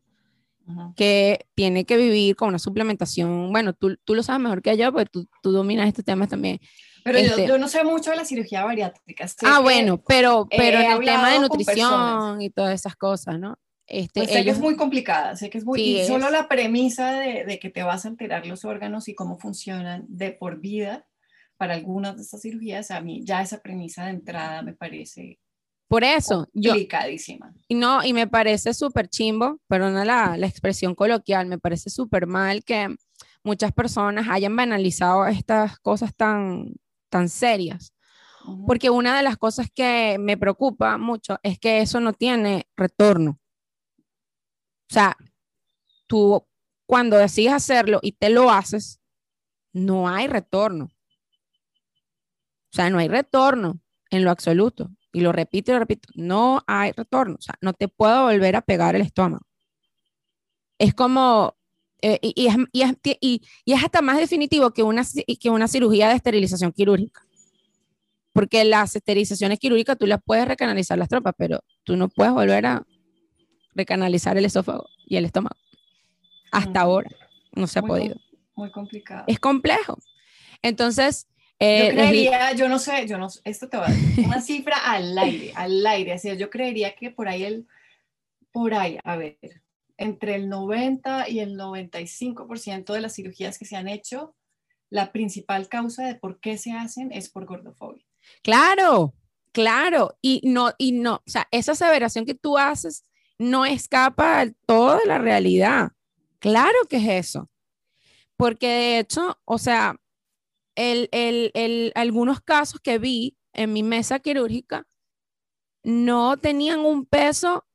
que tiene que vivir con una suplementación. Bueno, tú, tú lo sabes mejor que yo, porque tú, tú dominas estos temas también. Pero este yo, no sé mucho de la cirugía bariátrica. ah, bueno, pero, pero en el tema de nutrición y todas esas cosas, ¿no? Este, pues sé que es muy complicada, sé que es muy... y solo la premisa de, de, que te vas a alterar los órganos y cómo funcionan de por vida para algunas de estas cirugías, a mí ya esa premisa de entrada me parece... Por eso. Yo, y no, y me parece súper chimbo, perdona la, la expresión coloquial, me parece súper mal que muchas personas hayan banalizado estas cosas tan, tan serias. Porque una de las cosas que me preocupa mucho es que eso no tiene retorno. O sea, tú cuando decides hacerlo y te lo haces, no hay retorno. O sea, no hay retorno en lo absoluto. Y lo repito y lo repito, no hay retorno. O sea, no te puedo volver a pegar el estómago. Es como, eh, y, es, y, y, es, hasta más definitivo que una, que una cirugía de esterilización quirúrgica. Porque las esterilizaciones quirúrgicas tú las puedes recanalizar las tropas, pero tú no puedes volver a recanalizar el esófago y el estómago. Hasta ahora no se ha podido. Muy complicado. Es complejo. Entonces, eh, yo creería, yo no sé, yo no, esto te va a dar una cifra al aire, al aire, así yo creería que por ahí el, por ahí, a ver, entre el 90 y el 95% de las cirugías que se han hecho, la principal causa de por qué se hacen es por gordofobia. Claro, claro. Y no, y no, o sea, esa aseveración que tú haces no escapa del todo de la realidad. Claro que es eso. Porque de hecho, o sea, el, el, el, algunos casos que vi en mi mesa quirúrgica no tenían un peso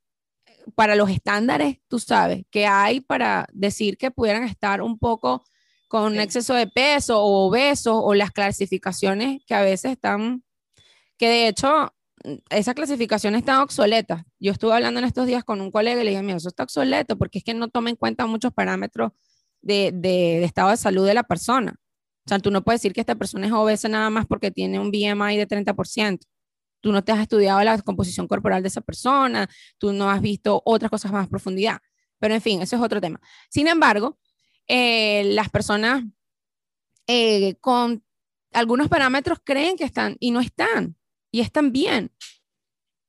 para los estándares, tú sabes, que hay para decir que pudieran estar un poco con exceso de peso o obesos o las clasificaciones que a veces están, que de hecho esas clasificaciones están obsoletas. Yo estuve hablando en estos días con un colega y le dije, mira, eso está obsoleto porque es que no toma en cuenta muchos parámetros de, de, estado de salud de la persona. O sea, tú no puedes decir que esta persona es obesa nada más porque tiene un BMI de 30% tú no te has estudiado la composición corporal de esa persona, tú no has visto otras cosas más profundidad. Pero en fin, eso es otro tema. Sin embargo, eh, las personas eh, con algunos parámetros creen que están y no están, y están bien.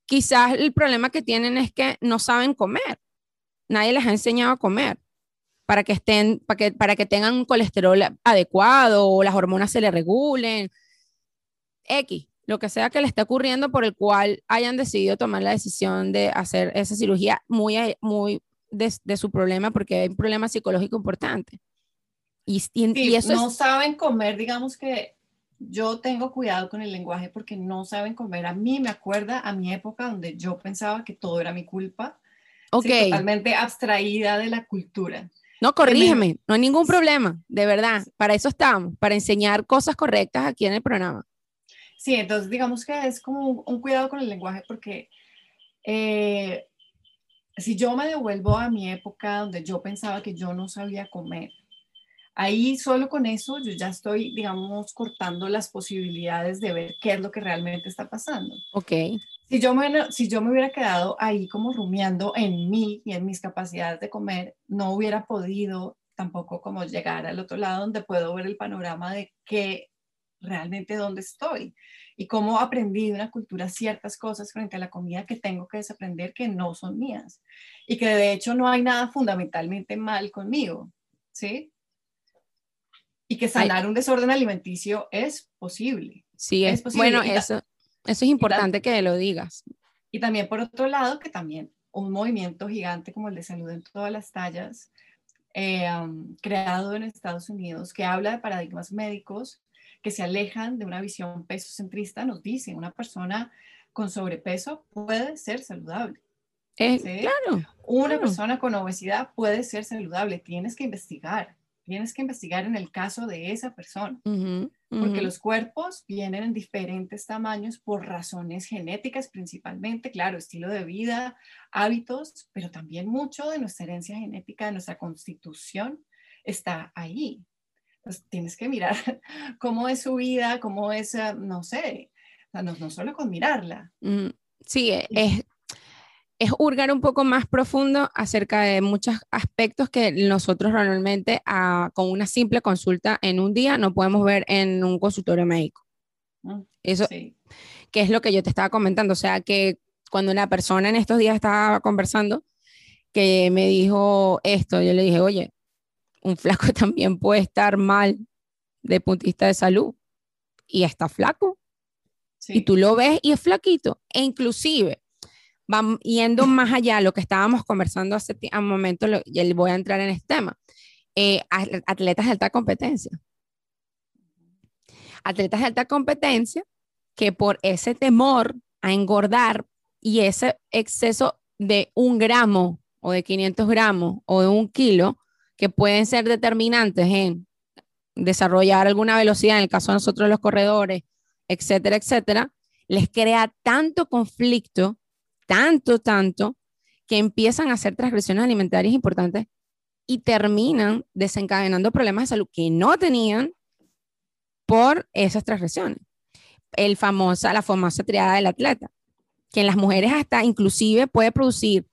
Quizás el problema que tienen es que no saben comer. Nadie les ha enseñado a comer para que estén, para que, para que tengan un colesterol adecuado o las hormonas se le regulen. X, lo que sea que le esté ocurriendo por el cual hayan decidido tomar la decisión de hacer esa cirugía muy, muy de, su problema porque hay un problema psicológico importante. Y, y, eso no saben comer, digamos que yo tengo cuidado con el lenguaje porque no saben comer. A mí me acuerda a mi época donde yo pensaba que todo era mi culpa. totalmente abstraída de la cultura. No, corrígeme, no hay ningún problema, de verdad. Para eso estamos, para enseñar cosas correctas aquí en el programa. Sí, entonces digamos que es como un cuidado con el lenguaje porque eh, si yo me devuelvo a mi época donde yo pensaba que yo no sabía comer, ahí solo con eso yo ya estoy, digamos, cortando las posibilidades de ver qué es lo que realmente está pasando. Ok. Si yo, me, si yo me hubiera quedado ahí como rumiando en mí y en mis capacidades de comer, no hubiera podido tampoco como llegar al otro lado donde puedo ver el panorama de qué realmente dónde estoy y cómo aprendí de una cultura ciertas cosas frente a la comida que tengo que desaprender que no son mías y que de hecho no hay nada fundamentalmente mal conmigo, ¿sí? Y que sanar un desorden alimenticio es posible. Sí, es, posible. Bueno, eso, eso es importante que lo digas. Y también por otro lado, que también un movimiento gigante como el de salud en todas las tallas, eh, creado en Estados Unidos, que habla de paradigmas médicos que se alejan de una visión peso centrista, nos dicen, una persona con sobrepeso puede ser saludable. Eh, claro. Una persona con obesidad puede ser saludable. Tienes que investigar. Tienes que investigar en el caso de esa persona. Porque los cuerpos vienen en diferentes tamaños por razones genéticas principalmente, claro, estilo de vida, hábitos, pero también mucho de nuestra herencia genética, de nuestra constitución está ahí pues tienes que mirar cómo es su vida, cómo es, ah, no sé, no, solo con mirarla. Mm, sí, e, es, es hurgar un poco más profundo acerca de muchos aspectos que nosotros normalmente ah, con una simple consulta en un día no podemos ver en un consultorio médico. Mm, Eso, que es lo que yo te estaba comentando, o sea, que cuando una persona en estos días estaba conversando, que me dijo esto, yo le dije, oye, un flaco también puede estar mal de punto de salud y está flaco. Y tú lo ves y es flaquito. E inclusive, yendo más allá, lo que estábamos conversando hace un momento, y y voy a entrar en este tema, eh, atletas de alta competencia. Atletas de alta competencia que por ese temor a engordar y ese exceso de un gramo o de 500 gramos o de un kilo, que pueden ser determinantes en desarrollar alguna velocidad, en el caso de nosotros los corredores, etcétera, etcétera, les crea tanto conflicto, tanto, tanto, que empiezan a hacer transgresiones alimentarias importantes y terminan desencadenando problemas de salud que no tenían por esas transgresiones. El famosa, la famosa triada del atleta, que en las mujeres hasta inclusive puede producir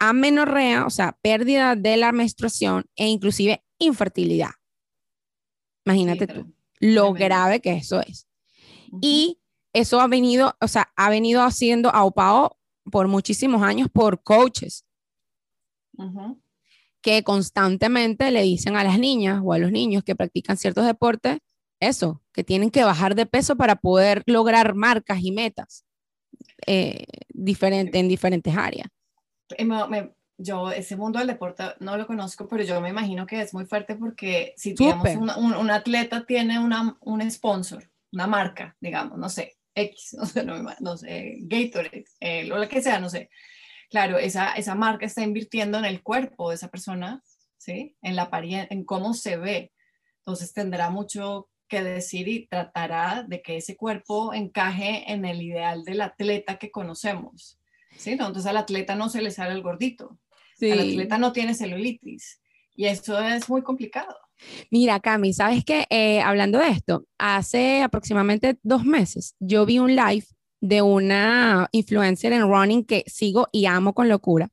amenorrea, o sea, pérdida de la menstruación e inclusive infertilidad. Imagínate tú lo grave que eso es. Y eso ha venido, o sea, ha venido haciendo aupao por muchísimos años por coaches que constantemente le dicen a las niñas o a los niños que practican ciertos deportes eso, que tienen que bajar de peso para poder lograr marcas y metas eh, diferente, en diferentes áreas. Yo ese mundo del deporte no lo conozco, pero yo me imagino que es muy fuerte porque si digamos un, atleta tiene una, un sponsor, una marca, digamos, no sé, X, no sé, no, sé Gatorade, eh, lo que sea, no sé. Claro, esa, esa marca está invirtiendo en el cuerpo de esa persona, ¿sí? En la apariencia, en cómo se ve. Entonces tendrá mucho que decir y tratará de que ese cuerpo encaje en el ideal del atleta que conocemos. ¿sí? ¿no? Entonces al atleta no se le sale el gordito, sí. al atleta no tiene celulitis y eso es muy complicado. Mira, Cami, ¿sabes qué? Eh, hablando de esto, hace aproximadamente dos meses yo vi un live de una influencer en running que sigo y amo con locura.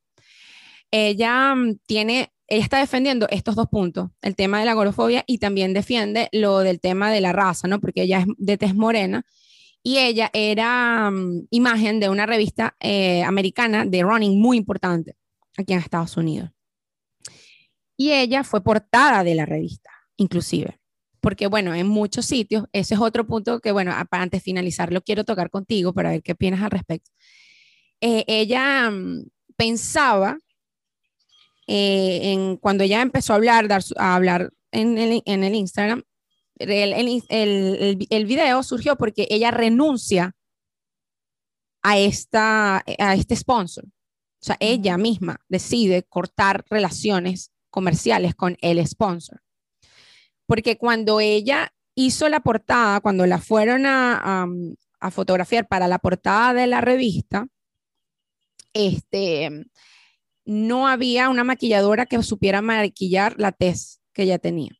Ella mm, tiene ella está defendiendo estos dos puntos, el tema de la agorofobia y también defiende lo del tema de la raza, ¿no? Porque ella es de tez morena y ella era mm, imagen de una revista eh, americana de running muy importante aquí en Estados Unidos. Y ella fue portada de la revista, inclusive. Porque, bueno, en muchos sitios, ese es otro punto que, bueno, para antes de finalizar, lo quiero tocar contigo para ver qué opinas al respecto. Eh, ella mm, pensaba, eh, en, cuando ella empezó a hablar, a hablar en el, en el Instagram, el, el, el, video surgió porque ella renuncia a, esta, a este sponsor. O sea, ella misma decide cortar relaciones comerciales con el sponsor. Porque cuando ella hizo la portada, cuando la fueron a, a, fotografiar para la portada de la revista, este, no había una maquilladora que supiera maquillar la tez que ella tenía.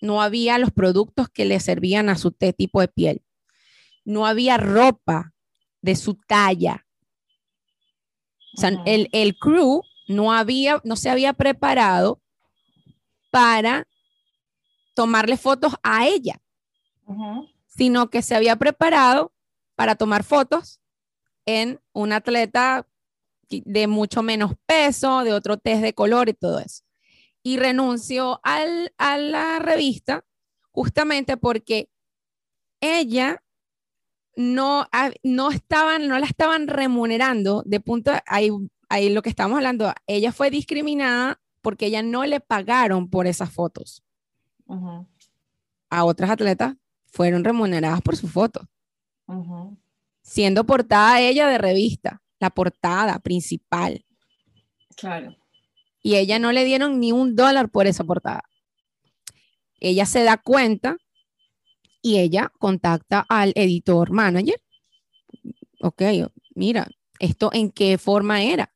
No había los productos que le servían a su tipo de piel. No había ropa de su talla. O sea, el, el, crew no, había, no se había preparado para tomarle fotos a ella, sino que se había preparado para tomar fotos en un atleta de mucho menos peso, de otro test de color y todo eso. Y renunció al, a la revista justamente porque ella no, no, estaban, no la estaban remunerando de punto, ahí, ahí lo que estamos hablando, ella fue discriminada porque ella no le pagaron por esas fotos. A otras atletas fueron remuneradas por sus fotos. Siendo portada ella de revista, la portada principal. Claro. Y ella no le dieron ni un dólar por esa portada. Ella se da cuenta y ella contacta al editor manager. Ok, mira, ¿esto en qué forma era?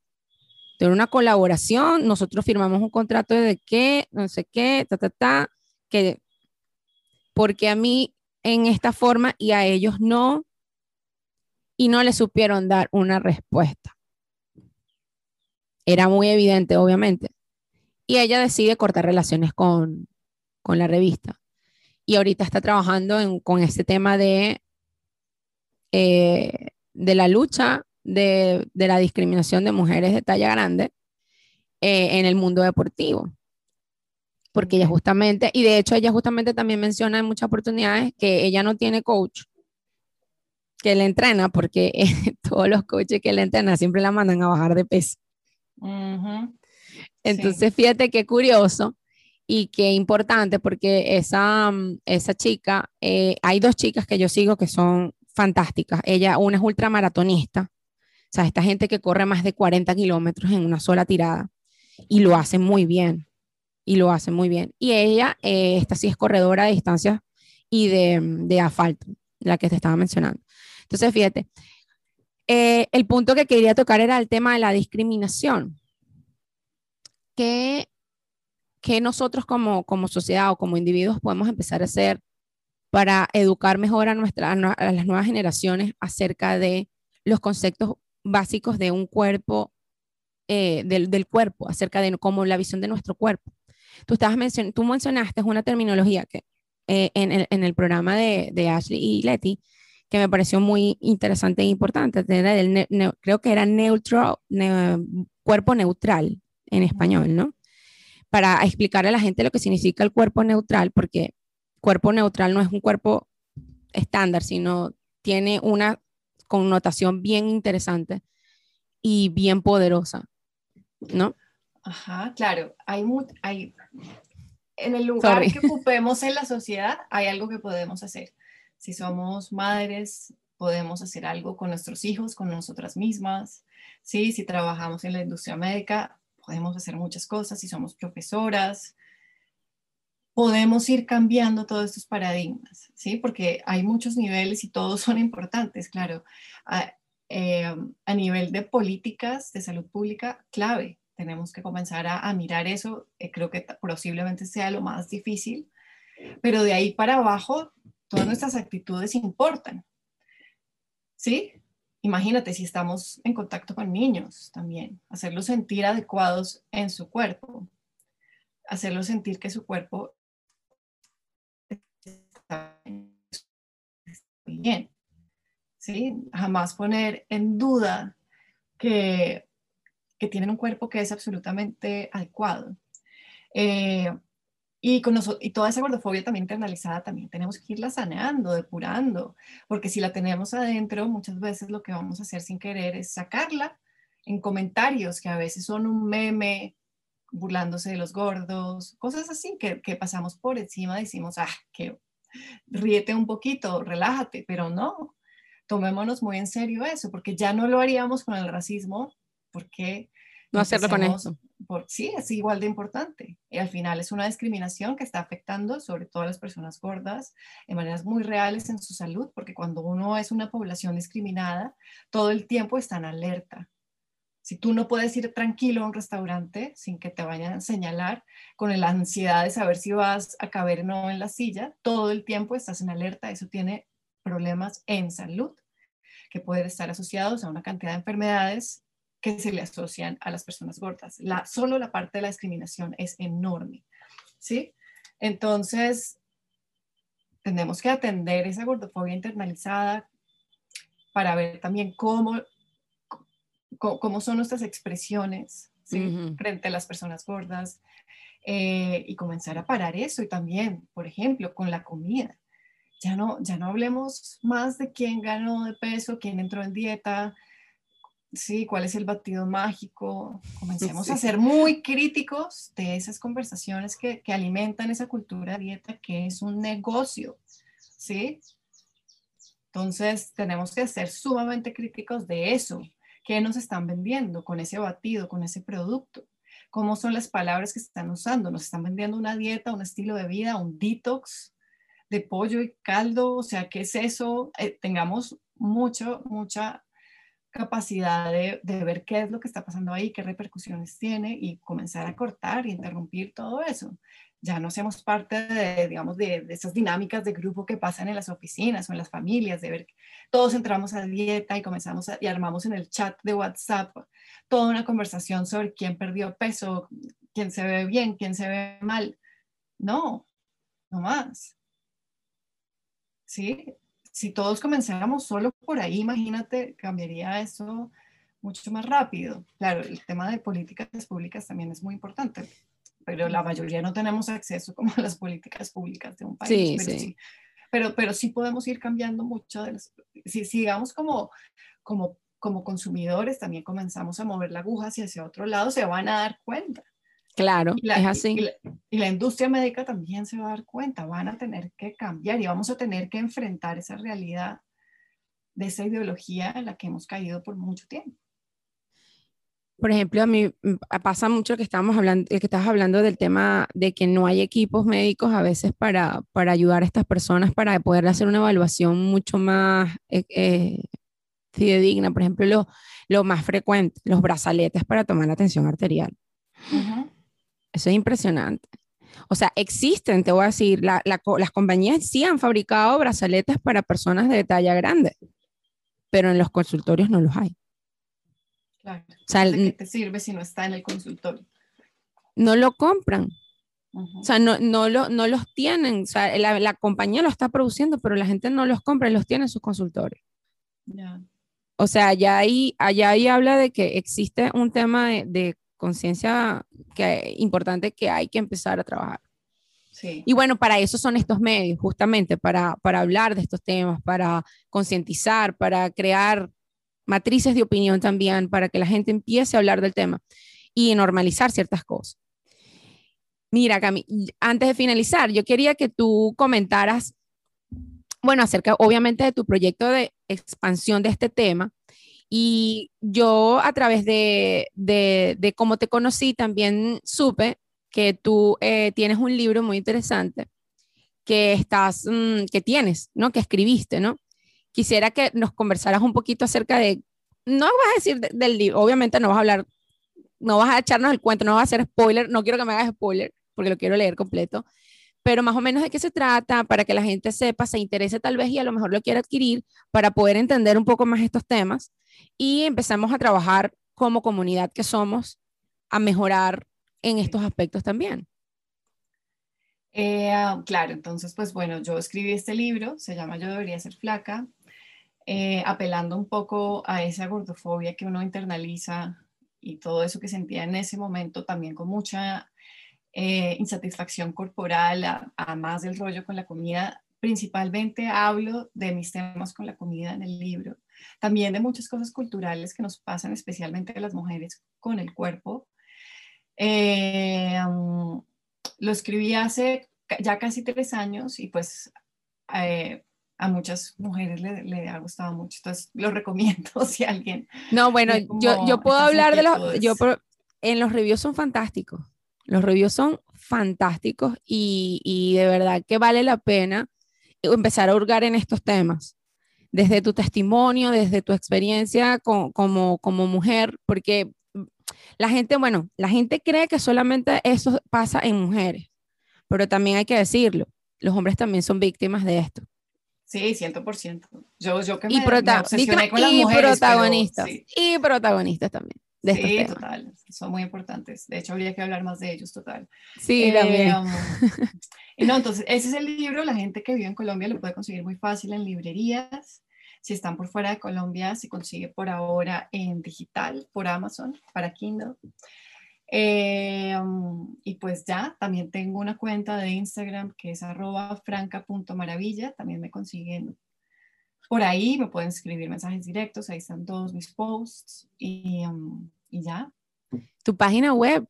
Una colaboración, nosotros firmamos un contrato de qué, no sé qué, ta, ta, ta, que porque a mí en esta forma y a ellos no, y no le supieron dar una respuesta. Era muy evidente, obviamente. Y ella decide cortar relaciones con, con la revista. Y ahorita está trabajando con este tema de, eh, de la lucha de, de, la discriminación de mujeres de talla grande eh, en el mundo deportivo porque ella justamente, y de hecho ella justamente también menciona en muchas oportunidades que ella no tiene coach que le entrena, porque todos los coaches que le entrenan siempre la mandan a bajar de peso. Entonces, fíjate qué curioso y qué importante, porque esa, mm, esa chica, eh, hay dos chicas que yo sigo que son fantásticas. Ella, una es ultramaratonista, sea, esta gente que corre más de 40 kilómetros en una sola tirada y lo hace muy bien y lo hace muy bien. Y ella, eh, esta sí es corredora de distancias y de, de, asfalto, la que te estaba mencionando. Entonces, fíjate, eh, el punto que quería tocar era el tema de la discriminación. ¿Qué, qué nosotros como, como sociedad o como individuos podemos empezar a hacer para educar mejor a, nuestra, a las nuevas generaciones acerca de los conceptos básicos de un cuerpo, eh, del, del, cuerpo, acerca de cómo la visión de nuestro cuerpo. Tú, estabas mencion tú mencionaste una terminología que eh, en, el, en, el, programa de, de, Ashley y Letty que me pareció muy interesante e importante. creo que era neutro, cuerpo neutral en español, ¿no? Para explicarle a la gente lo que significa el cuerpo neutral, porque cuerpo neutral no es un cuerpo estándar, sino tiene una connotación bien interesante y bien poderosa, ¿no? Ajá, claro. Hay, hay en el lugar que ocupemos en la sociedad, hay algo que podemos hacer. Si somos madres, podemos hacer algo con nuestros hijos, con nosotras mismas. ¿sí? Si trabajamos en la industria médica, podemos hacer muchas cosas. Si somos profesoras, podemos ir cambiando todos estos paradigmas, ¿sí? Porque hay muchos niveles y todos son importantes, claro. A, eh, a nivel de políticas de salud pública, clave, tenemos que comenzar a, mirar eso. Eh, creo que posiblemente sea lo más difícil, pero de ahí para abajo, todas nuestras actitudes importan. ¿Sí? Imagínate si estamos en contacto con niños también, hacerlos sentir adecuados en su cuerpo. hacerlo sentir que su cuerpo bien. ¿sí? Jamás poner en duda que, que tienen un cuerpo que es absolutamente adecuado. Eh, y, con y toda esa gordofobia también internalizada también tenemos que irla saneando, depurando, porque si la tenemos adentro, muchas veces lo que vamos a hacer sin querer es sacarla en comentarios que a veces son un meme burlándose de los gordos, cosas así que, que pasamos por encima, decimos, ah, que ríete un poquito, relájate, pero no, tomémonos muy en serio eso, porque ya no lo haríamos con el racismo, porque no hacerlo con eso. Por, sí, es igual de importante. Y al final es una discriminación que está afectando sobre todo a las personas gordas de maneras muy reales en su salud, porque cuando uno es una población discriminada, todo el tiempo está en alerta. Si tú no puedes ir tranquilo a un restaurante sin que te vayan a señalar con la ansiedad de saber si vas a caber o no en la silla, todo el tiempo estás en alerta. Eso tiene problemas en salud que pueden estar asociados a una cantidad de enfermedades que se le asocian a las personas gordas. La, solo la parte de la discriminación es enorme, ¿sí? Entonces, tenemos que atender esa gordofobia internalizada para ver también cómo, cómo son nuestras expresiones frente a las personas gordas eh, y comenzar a parar eso. Y también, por ejemplo, con la comida. Ya no, ya no hablemos más de quién ganó de peso, quién entró en dieta, sí, cuál es el batido mágico. Comencemos a ser muy críticos de esas conversaciones que, que, alimentan esa cultura de dieta que es un negocio, ¿sí? Entonces, tenemos que ser sumamente críticos de eso. ¿Qué nos están vendiendo con ese batido, con ese producto? ¿Cómo son las palabras que están usando? ¿Nos están vendiendo una dieta, un estilo de vida, un detox de pollo y caldo? O sea, ¿qué es eso? Eh, tengamos mucho, mucha capacidad de, ver qué es lo que está pasando ahí, qué repercusiones tiene y comenzar a cortar y interrumpir todo eso. Ya no seamos parte de, digamos, de, esas dinámicas de grupo que pasan en las oficinas o en las familias, de ver que todos entramos a dieta y comenzamos y armamos en el chat de WhatsApp toda una conversación sobre quién perdió peso, quién se ve bien, quién se ve mal. No, no más. ¿Sí? si todos comenzáramos solo por ahí, imagínate, cambiaría eso mucho más rápido. Claro, el tema de políticas públicas también es muy importante, pero la mayoría no tenemos acceso como a las políticas públicas de un país. Sí, pero, sí. Pero, pero sí podemos ir cambiando mucho. De si sigamos como, como, como consumidores, también comenzamos a mover la aguja hacia ese otro lado, se van a dar cuenta. Claro, es así. Y la, industria médica también se va a dar cuenta, van a tener que cambiar y vamos a tener que enfrentar esa realidad de esa ideología en la que hemos caído por mucho tiempo. Por ejemplo, a mí mm, pasa mucho que estamos hablando, que estás hablando del tema de que no hay equipos médicos a veces para, para ayudar a estas personas para poder hacer una evaluación mucho más eh, eh, fidedigna. Por ejemplo, lo, lo más frecuente, los brazaletes para tomar la tensión arterial. Eso es impresionante. O sea, existen, te voy a decir, las compañías sí han fabricado brazaletes para personas de talla grande, pero en los consultorios no los hay. Claro. O sea, ¿De qué te sirve si no está en el consultorio? No lo compran. O sea, no, no, lo, no los tienen. O sea, la, compañía lo está produciendo, pero la gente no los compra y los tiene en sus consultorios. O sea, allá ahí, allá ahí habla de que existe un tema de, de conciencia que importante que hay que empezar a trabajar. Sí. Y bueno, para eso son estos medios, justamente, para, para hablar de estos temas, para concientizar, para crear matrices de opinión también, para que la gente empiece a hablar del tema y normalizar ciertas cosas. Mira, Cami, antes de finalizar, yo quería que tú comentaras, bueno, acerca obviamente de tu proyecto de expansión de este tema y yo a través de, de, cómo te conocí también supe que tú eh, tienes un libro muy interesante que estás, mm, que tienes, ¿no? Que escribiste, ¿no? Quisiera que nos conversaras un poquito acerca de, no vas a decir del libro, obviamente no vas a hablar, no vas a echarnos el cuento, no vas a hacer spoiler, no quiero que me hagas spoiler porque lo quiero leer completo, pero más o menos de qué se trata para que la gente sepa, se interese tal vez y a lo mejor lo quiera adquirir para poder entender un poco más estos temas y empezamos a trabajar como comunidad que somos a mejorar en estos aspectos también. Eh, ah, claro, entonces, pues bueno, yo escribí este libro, se llama Yo debería ser flaca, eh, apelando un poco a esa gordofobia que uno internaliza y todo eso que sentía en ese momento, también con mucha eh, insatisfacción corporal, además del rollo con la comida. Principalmente hablo de mis temas con la comida en el libro, también de muchas cosas culturales que nos pasan, especialmente a las mujeres con el cuerpo. Eh, um, lo escribí hace ya casi tres años y pues eh, a muchas mujeres le, ha gustado mucho. Entonces lo recomiendo si alguien. No, bueno, yo, yo puedo hablar de los. Yo, en los reviews son fantásticos. Los reviews son fantásticos y, y de verdad que vale la pena empezar a hurgar en estos temas desde tu testimonio, desde tu experiencia como, como mujer, porque la gente, bueno, la gente cree que solamente eso pasa en mujeres, pero también hay que decirlo, los hombres también son víctimas de esto. Sí, 100%. Yo, yo que me, y con las mujeres, protagonistas. Y protagonistas también. sí, total. Son muy importantes. De hecho, habría que hablar más de ellos, total. Sí, eh, también. Um, no, entonces, ese es el libro. La gente que vive en Colombia lo puede conseguir muy fácil en librerías. Si están por fuera de Colombia, se consigue por ahora en digital, por Amazon, para Kindle. Eh, um, y pues ya, también tengo una cuenta de Instagram que es arroba franca.maravilla. También me consiguen por ahí, me pueden escribir mensajes directos, ahí están todos mis posts y, um, y ya. Tu página web.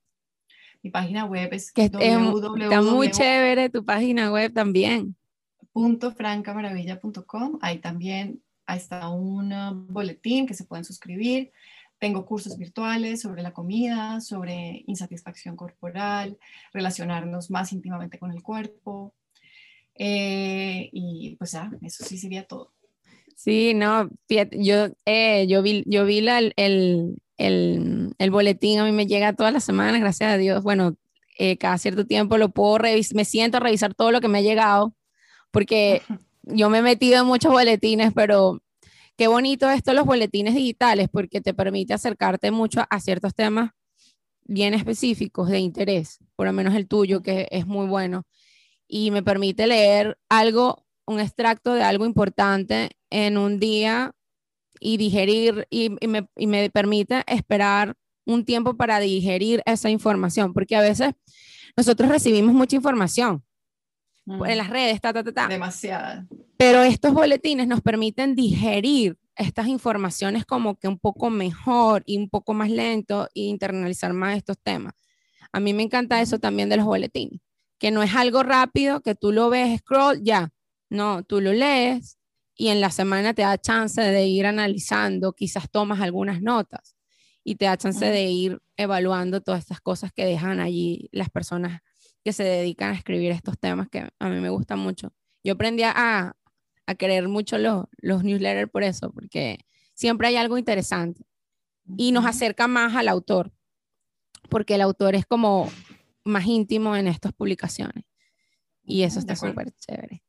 Mi página web es que Está muy chévere tu página web también. .francamaravilla.com. Ahí también ahí está un boletín que se pueden suscribir. Tengo cursos virtuales sobre la comida, sobre insatisfacción corporal, relacionarnos más íntimamente con el cuerpo. Eh, y pues ya, eso sí sería todo. Sí, no, yo, eh, yo vi, yo vi la, el, el, el, boletín, a mí me llega todas las semanas, gracias a Dios. Bueno, eh, cada cierto tiempo lo puedo revisar, me siento a revisar todo lo que me ha llegado, porque yo me he metido en muchos boletines, pero qué bonito esto los boletines digitales porque te permite acercarte mucho a ciertos temas bien específicos de interés, por lo menos el tuyo, que es muy bueno, y me permite leer algo, un extracto de algo importante en un día y digerir, y, me, y me permite esperar un tiempo para digerir esa información, porque a veces nosotros recibimos mucha información en las redes, ta, ta, ta, ta. Demasiada. Pero estos boletines nos permiten digerir estas informaciones como que un poco mejor y un poco más lento e internalizar más estos temas. A mí me encanta eso también de los boletines, que no es algo rápido, que tú lo ves, scroll, ya. No, tú lo lees y en la semana te da chance de ir analizando, quizás tomas algunas notas y te da chance de ir evaluando todas estas cosas que dejan allí las personas que se dedican a escribir estos temas que a mí me gustan mucho. Yo aprendí a, a querer mucho los, los newsletters por eso, porque siempre hay algo interesante y nos acerca más al autor, porque el autor es como más íntimo en estas publicaciones. Y eso está súper chévere.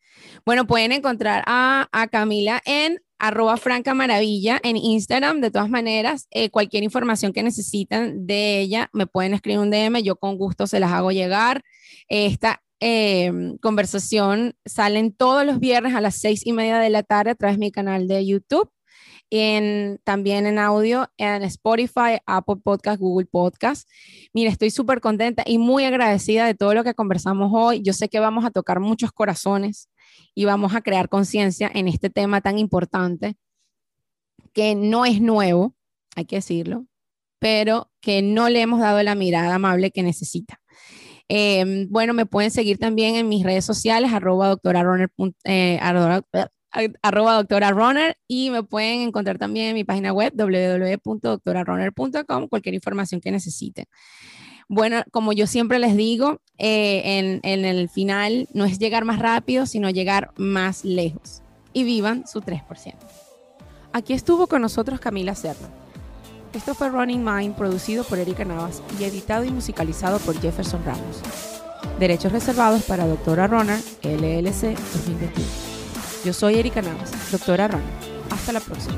Bueno, pueden encontrar a, a Camila en arroba Franca Maravilla en Instagram. De todas maneras, eh, cualquier información que necesiten de ella, me pueden escribir un DM, yo con gusto se las hago llegar. Esta em, conversación salen todos los viernes a las seis y media de la tarde a través de mi canal de YouTube. También en audio en Spotify, Apple Podcast, Google Podcast. Mira, estoy súper contenta y muy agradecida de todo lo que conversamos hoy. Yo sé que vamos a tocar muchos corazones y vamos a crear conciencia en este tema tan importante que no es nuevo, hay que decirlo, pero que no le hemos dado la mirada amable que necesita. Em, bueno, me pueden seguir también en mis redes sociales, arroba doctora runner, eh, arroba doctora runner, y me pueden encontrar también en mi página web www.doctorarunner.com, cualquier información que necesiten. Bueno, como yo siempre les digo, eh, en, el final no es llegar más rápido, sino llegar más lejos. Y vivan su 3%. Aquí estuvo con nosotros Camila Serra. Esto fue Running Mind, producido por Erika Navas y editado y musicalizado por Jefferson Ramos. Derechos reservados para Doctora Runner, LLC 2021. Yo soy Erika Navas, Doctora Runner. Hasta la próxima.